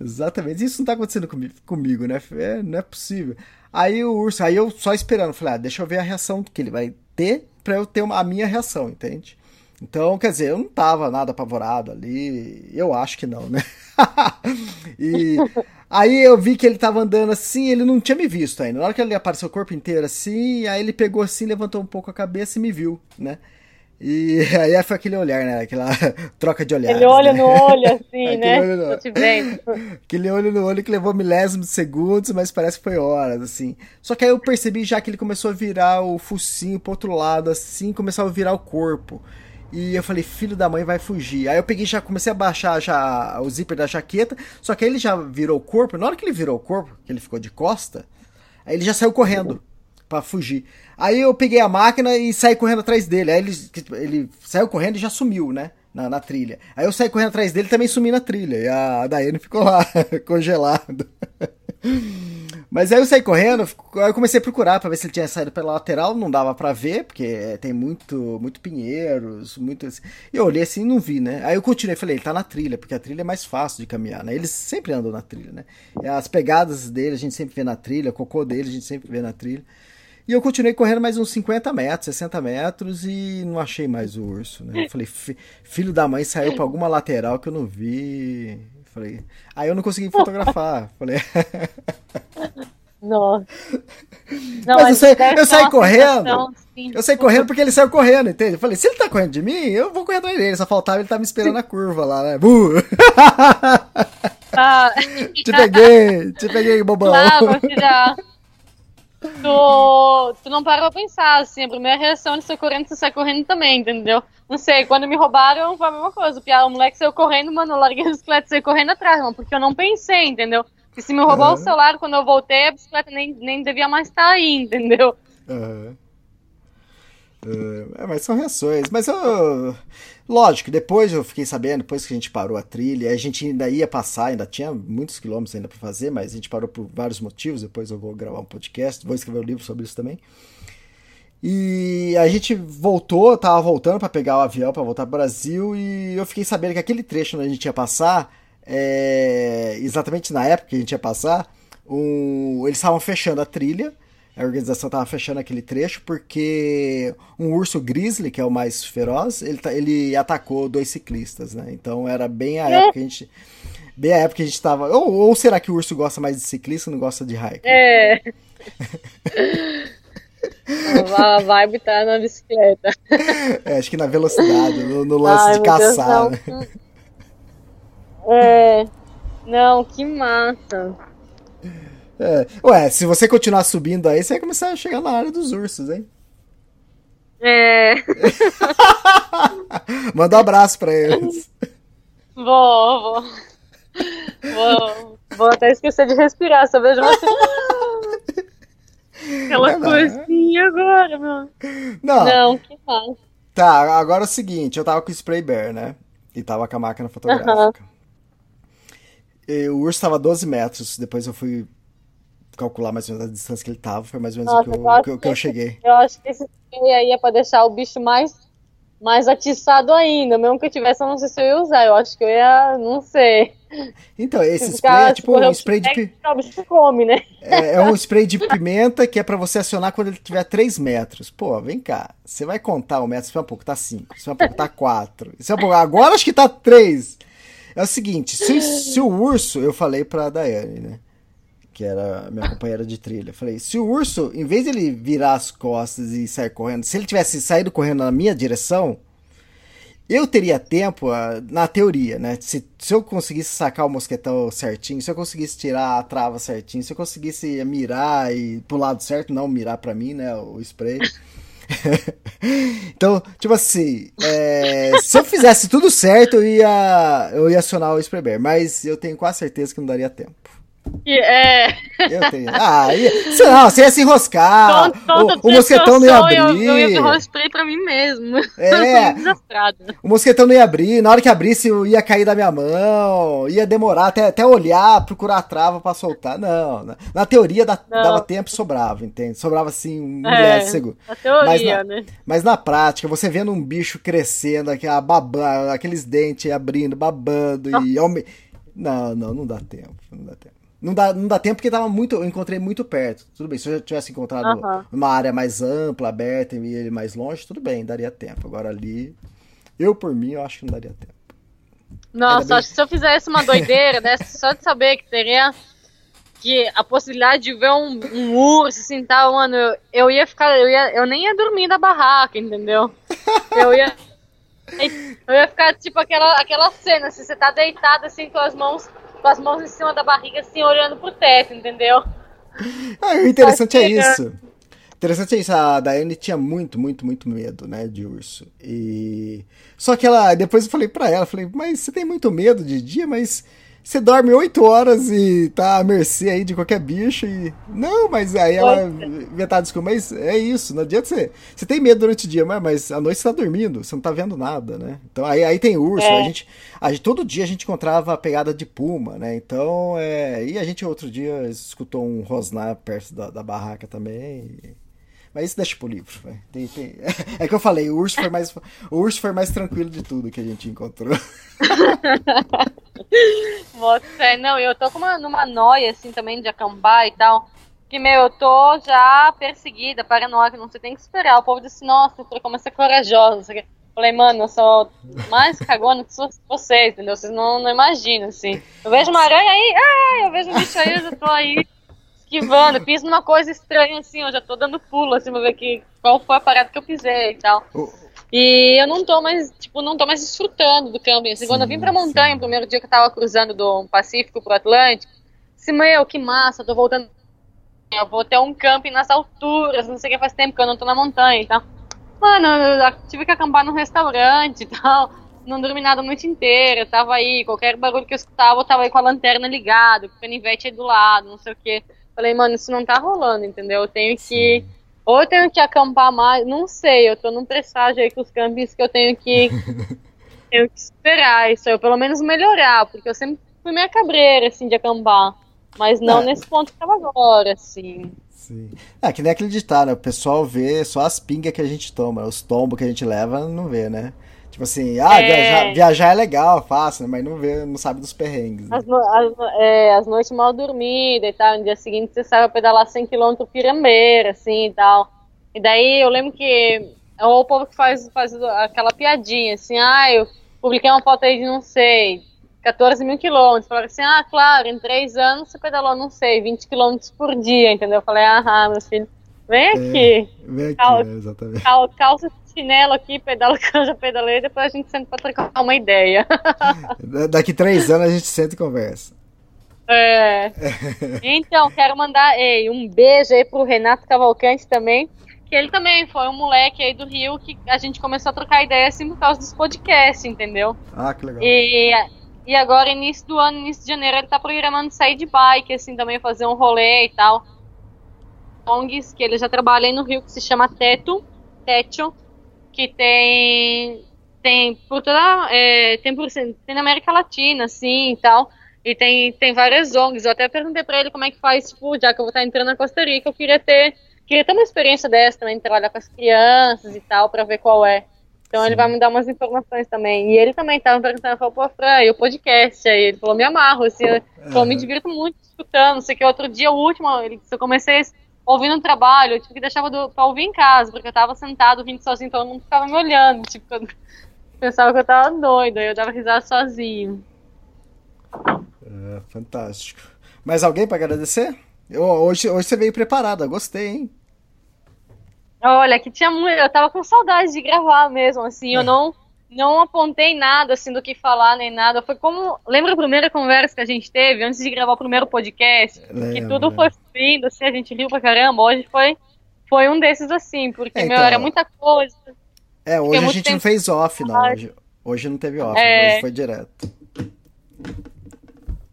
Exatamente. Isso não tá acontecendo comigo, comigo né? É, não é possível. Aí o urso, aí eu só esperando, falei, ah, deixa eu ver a reação que ele vai ter pra eu ter uma, a minha reação, entende? Então, quer dizer, eu não tava nada apavorado ali, eu acho que não, né? [laughs] e aí eu vi que ele tava andando assim, ele não tinha me visto ainda. Na hora que ele apareceu o corpo inteiro assim, aí ele pegou assim, levantou um pouco a cabeça e me viu, né? E [laughs] aí foi aquele olhar, né? Aquela [laughs] troca de olhar. Aquele olho né? no olho, assim, né? Olho no... Tô te vendo. Aquele olho no olho que levou milésimos de segundos, mas parece que foi horas, assim. Só que aí eu percebi já que ele começou a virar o focinho pro outro lado, assim, começou a virar o corpo. E eu falei, filho da mãe vai fugir. Aí eu peguei já comecei a baixar já o zíper da jaqueta, só que aí ele já virou o corpo. Na hora que ele virou o corpo, que ele ficou de costa, aí ele já saiu correndo para fugir. Aí eu peguei a máquina e saí correndo atrás dele. Aí ele, ele saiu correndo e já sumiu, né? Na, na trilha. Aí eu saí correndo atrás dele também sumi na trilha. E a Daiane ficou lá, [laughs] congelado. Mas aí eu saí correndo, aí eu comecei a procurar para ver se ele tinha saído pela lateral, não dava para ver, porque tem muito, muito pinheiros, muito assim. E eu olhei assim e não vi, né? Aí eu continuei, falei, ele tá na trilha, porque a trilha é mais fácil de caminhar, né? Eles sempre andam na trilha, né? As pegadas dele a gente sempre vê na trilha, o cocô dele a gente sempre vê na trilha. E eu continuei correndo mais uns 50 metros, 60 metros e não achei mais o urso, né? Eu falei, filho da mãe saiu para alguma lateral que eu não vi. Falei, aí eu não consegui fotografar. Falei. [laughs] Nossa. Não, mas, eu, sei, eu saí correndo. eu saí correndo porque ele saiu correndo, entende? Eu falei, se ele tá correndo de mim, eu vou correr atrás dele. Só faltava ele tá me esperando na curva lá, né? Uh! Ah. [laughs] te peguei, te peguei, bobão. Claro, tu, tu não parou pra pensar, assim, a primeira reação de sair correndo, você sai correndo também, entendeu? Não sei, quando me roubaram foi a mesma coisa. O, o moleque saiu correndo, mano, eu larguei a bicicleta e saí correndo atrás, mano, porque eu não pensei, entendeu? E se me roubou uhum. o celular, quando eu voltei, a bicicleta nem, nem devia mais estar aí, entendeu? Uhum. É, mas são reações. Mas eu. Lógico, depois eu fiquei sabendo, depois que a gente parou a trilha, a gente ainda ia passar, ainda tinha muitos quilômetros ainda para fazer, mas a gente parou por vários motivos. Depois eu vou gravar um podcast, vou escrever um livro sobre isso também. E a gente voltou, tava voltando para pegar o avião para voltar pro Brasil e eu fiquei sabendo que aquele trecho onde a gente ia passar, é, exatamente na época que a gente ia passar, um, eles estavam fechando a trilha a organização estava fechando aquele trecho porque um urso grizzly, que é o mais feroz, ele, ele atacou dois ciclistas, né? Então era bem a época que a gente. Bem a época que a gente estava. Ou, ou, será que o urso gosta mais de ciclista e não gosta de hiker? É. a vibe tá na bicicleta. É, acho que na velocidade, no, no lance Ai, de caçar. Deus, né? É. Não, que massa. É. Ué, se você continuar subindo aí, você vai começar a chegar na área dos ursos, hein? É. [laughs] Manda um abraço pra eles. Vou, vou. Vou, vou até esquecer de respirar, só vejo você. [laughs] Aquela coisinha agora, meu. Não. Não, que faz. Tá, agora é o seguinte, eu tava com o spray bear, né? E tava com a máquina fotográfica. E o urso tava a 12 metros, depois eu fui calcular mais ou menos a distância que ele tava, foi mais ou menos Nossa, o que eu, que, eu, que eu cheguei. Eu acho que esse spray aí é pra deixar o bicho mais, mais atiçado ainda. Mesmo que eu tivesse, eu não sei se eu ia usar. Eu acho que eu ia. Não sei. Então, esse spray é tipo um spray de bicho come, né? É, é, um spray de pimenta que é para você acionar quando ele tiver 3 metros. Pô, vem cá. Você vai contar o metro, se vai um pouco tá 5, se vai um pouco tá 4. Se vai um pouco, agora acho que tá 3. É o seguinte, se, se o urso, eu falei pra Daiane, né? Que era minha companheira de trilha. Falei, se o urso, em vez de ele virar as costas e sair correndo, se ele tivesse saído correndo na minha direção, eu teria tempo, ah, na teoria, né? Se, se eu conseguisse sacar o mosquetão certinho, se eu conseguisse tirar a trava certinho, se eu conseguisse mirar e pro lado certo, não mirar para mim, né? O spray. [laughs] então, tipo assim, é, se eu fizesse tudo certo, eu ia, eu ia acionar o spray bear, mas eu tenho quase certeza que não daria tempo. É. Eu tenho. Ah, ia, não, você ia se enroscar. Todo, o, o mosquetão não ia abrir. Eu, eu ia pra mim mesmo. [laughs] É. o mosquetão não ia abrir. Na hora que abrisse, eu ia cair da minha mão. Ia demorar até, até olhar, procurar a trava pra soltar. Não. Na, na teoria da, dava tempo e sobrava, entende? Sobrava assim um é, segundo. Na teoria, mas na, né? Mas na prática, você vendo um bicho crescendo, aquela babando, aqueles dentes abrindo, babando e Não, não, não dá tempo. Não dá tempo. Não dá, não dá tempo porque tava muito, eu encontrei muito perto. Tudo bem, se eu tivesse encontrado uma área mais ampla, aberta e ele mais longe, tudo bem, daria tempo. Agora ali, eu por mim, eu acho que não daria tempo. Nossa, bem- acho que se eu fizesse uma doideira [laughs] dessa, só de saber que teria que a possibilidade de ver um, um urso assim tal, mano, eu, eu ia ficar, eu, ia, eu nem ia dormir na barraca, entendeu? Eu ia. Eu ia ficar tipo aquela, aquela cena, assim, você tá deitado assim com as mãos, com as mãos em cima da barriga, assim, olhando pro teto, entendeu? Ah, o interessante é isso. Interessante é isso. A Daiane tinha muito, muito, muito medo, né, de urso. E só que ela, depois eu falei pra ela, falei, mas você tem muito medo de dia, mas você dorme oito horas e tá à mercê aí de qualquer bicho e não, mas aí ela inventava desculpa, mas é isso, não adianta você. Você tem medo durante o dia, mas, mas à noite você tá dormindo, você não tá vendo nada, né? Então aí, aí tem urso, É. a gente, a gente todo dia a gente encontrava a pegada de puma, né? Então é, e a gente outro dia escutou um rosnar perto da, da barraca também. e- Mas isso deixa pro livro. Tem- tem- [laughs] É que eu falei, o urso foi mais o urso foi mais tranquilo de tudo que a gente encontrou. [laughs] Fé. Não, eu tô com uma, numa noia, assim, também de acampar e tal. Que, meu, eu tô já perseguida, paranoica, não você tem que esperar. O povo disse, nossa, você como corajosa, não sei o quê. Falei, mano, eu sou mais cagona que vocês, entendeu? Vocês não, não imaginam, assim. Eu vejo uma aranha aí, eu vejo um bicho aí, eu já tô aí esquivando. Piso numa coisa estranha, assim, eu já tô dando pulo, assim, pra ver que, qual foi a parada que eu pisei e tal. E eu não tô mais, tipo, não tô mais desfrutando do camping. Assim, quando eu vim pra Sim, montanha, sim. o primeiro dia que eu tava cruzando do Pacífico pro Atlântico, disse, meu, que massa, tô voltando. Eu vou ter um camping nas alturas, não sei o que faz tempo que eu não tô na montanha e tal. Mano, eu tive que acampar num restaurante e tal. Não dormi nada a noite inteira, eu tava aí, qualquer barulho que eu escutava, eu tava aí com a lanterna ligada, o canivete aí do lado, não sei o que. Falei, mano, isso não tá rolando, entendeu? Eu tenho que. Ou eu tenho que acampar mais, não sei, eu tô num presságio aí com os campings que eu tenho que. [laughs] tenho que esperar isso, eu pelo menos melhorar, porque eu sempre fui meio cabreira, assim, de acampar. Mas não É. nesse ponto que tava agora, assim. Sim. Ah, que nem aquele ditado, né? O pessoal vê só as pingas que a gente toma, os tombos que a gente leva, não vê, né? Tipo assim, ah, É. viajar, viajar é legal, fácil, né? mas não vê, não sabe dos perrengues. Né? As, no- as, é, as noites mal dormidas e tal. No dia seguinte você sai a pedalar 100km pirambeira, assim e tal. E daí eu lembro que é o povo que faz, faz aquela piadinha, assim, ah, eu publiquei uma foto aí de não sei, 14 mil quilômetros. Falaram assim, ah, claro, em três anos você pedalou, não sei, 20 quilômetros por dia, entendeu? Eu falei, ah, meu filho, vem aqui, Vem aqui, Cal- né? exatamente. cal- calça chinelo aqui, pedala [laughs] já pedalei, depois a gente senta pra trocar uma ideia. Da- [laughs] Daqui três anos a gente senta e conversa. É. [laughs] Então, quero mandar ei, um beijo aí pro Renato Cavalcante também. Que ele também foi um moleque aí do Rio que a gente começou a trocar ideia assim por causa dos podcasts, entendeu? Ah, que legal. E, e agora, início do ano, início de janeiro, ele tá programando sair de bike, assim, também fazer um rolê e tal. ONGs, que ele já trabalha aí no Rio, que se chama Teto, Techo, que tem, tem por toda, é, tem, por, tem na América Latina, assim, e tal. E tem, tem várias ONGs. Eu até perguntei pra ele como é que faz, tipo, já que eu vou estar entrando na Costa Rica, eu queria ter, queria ter uma experiência dessa também, trabalhar com as crianças e tal, pra ver qual é. Então ele vai me dar umas informações também. E ele também tava me perguntando, falou, pô, Fran, e o podcast? Aí ele falou, me amarro, assim, eu, falou, me divirto muito escutando, não sei que. Outro dia, o último, ele, eu comecei ouvindo no trabalho, eu tive que deixar pra ouvir em casa, porque eu tava sentado ouvindo sozinho, então todo mundo ficava me olhando, tipo, eu [laughs] pensava que eu tava doida, aí eu dava risada sozinho. É, fantástico. Mais alguém pra agradecer? Eu- hoje, hoje você veio preparada, gostei, hein? Olha, que tinha muito. Eu tava com saudade de gravar mesmo, assim. Eu não, não apontei nada, assim, do que falar, nem nada. Foi como. Lembra a primeira conversa que a gente teve antes de gravar o primeiro podcast? que Lembro, tudo foi fluindo, assim, a gente riu pra caramba. Hoje foi, foi um desses, assim, porque, É, meu, então, era muita coisa. É, hoje a gente não fez off, não. Hoje, hoje não teve off, É. hoje foi direto.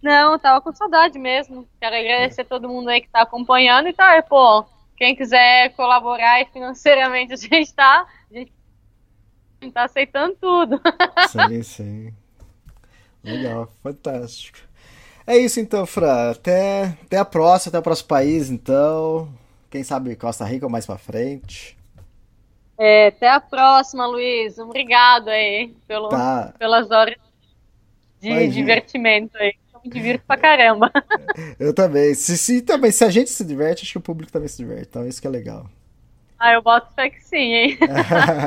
Não, eu tava com saudade mesmo. Quero agradecer a todo mundo aí que tá acompanhando e tá, pô. Quem quiser colaborar financeiramente [laughs] a gente tá. A gente [laughs] tá aceitando tudo. [laughs] Sim, sim. Legal, fantástico. É isso então, Fran. Até, até a próxima, até o próximo país, então. Quem sabe Costa Rica ou mais pra frente. É, até a próxima, Luiz. Obrigado aí pelo, Tá. pelas horas de Imagina. divertimento aí. me divirto pra caramba. [laughs] Eu também. Se, se, também. se a gente se diverte, acho que o público também se diverte. Então isso que é legal. Ah, eu boto fé que sim, hein?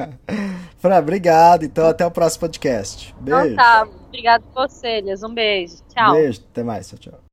[laughs] Fran, obrigado. Então até o próximo podcast. Beijo. Então tá, obrigado por você, Elias. Um beijo. Tchau. Beijo, até mais. Tchau, tchau.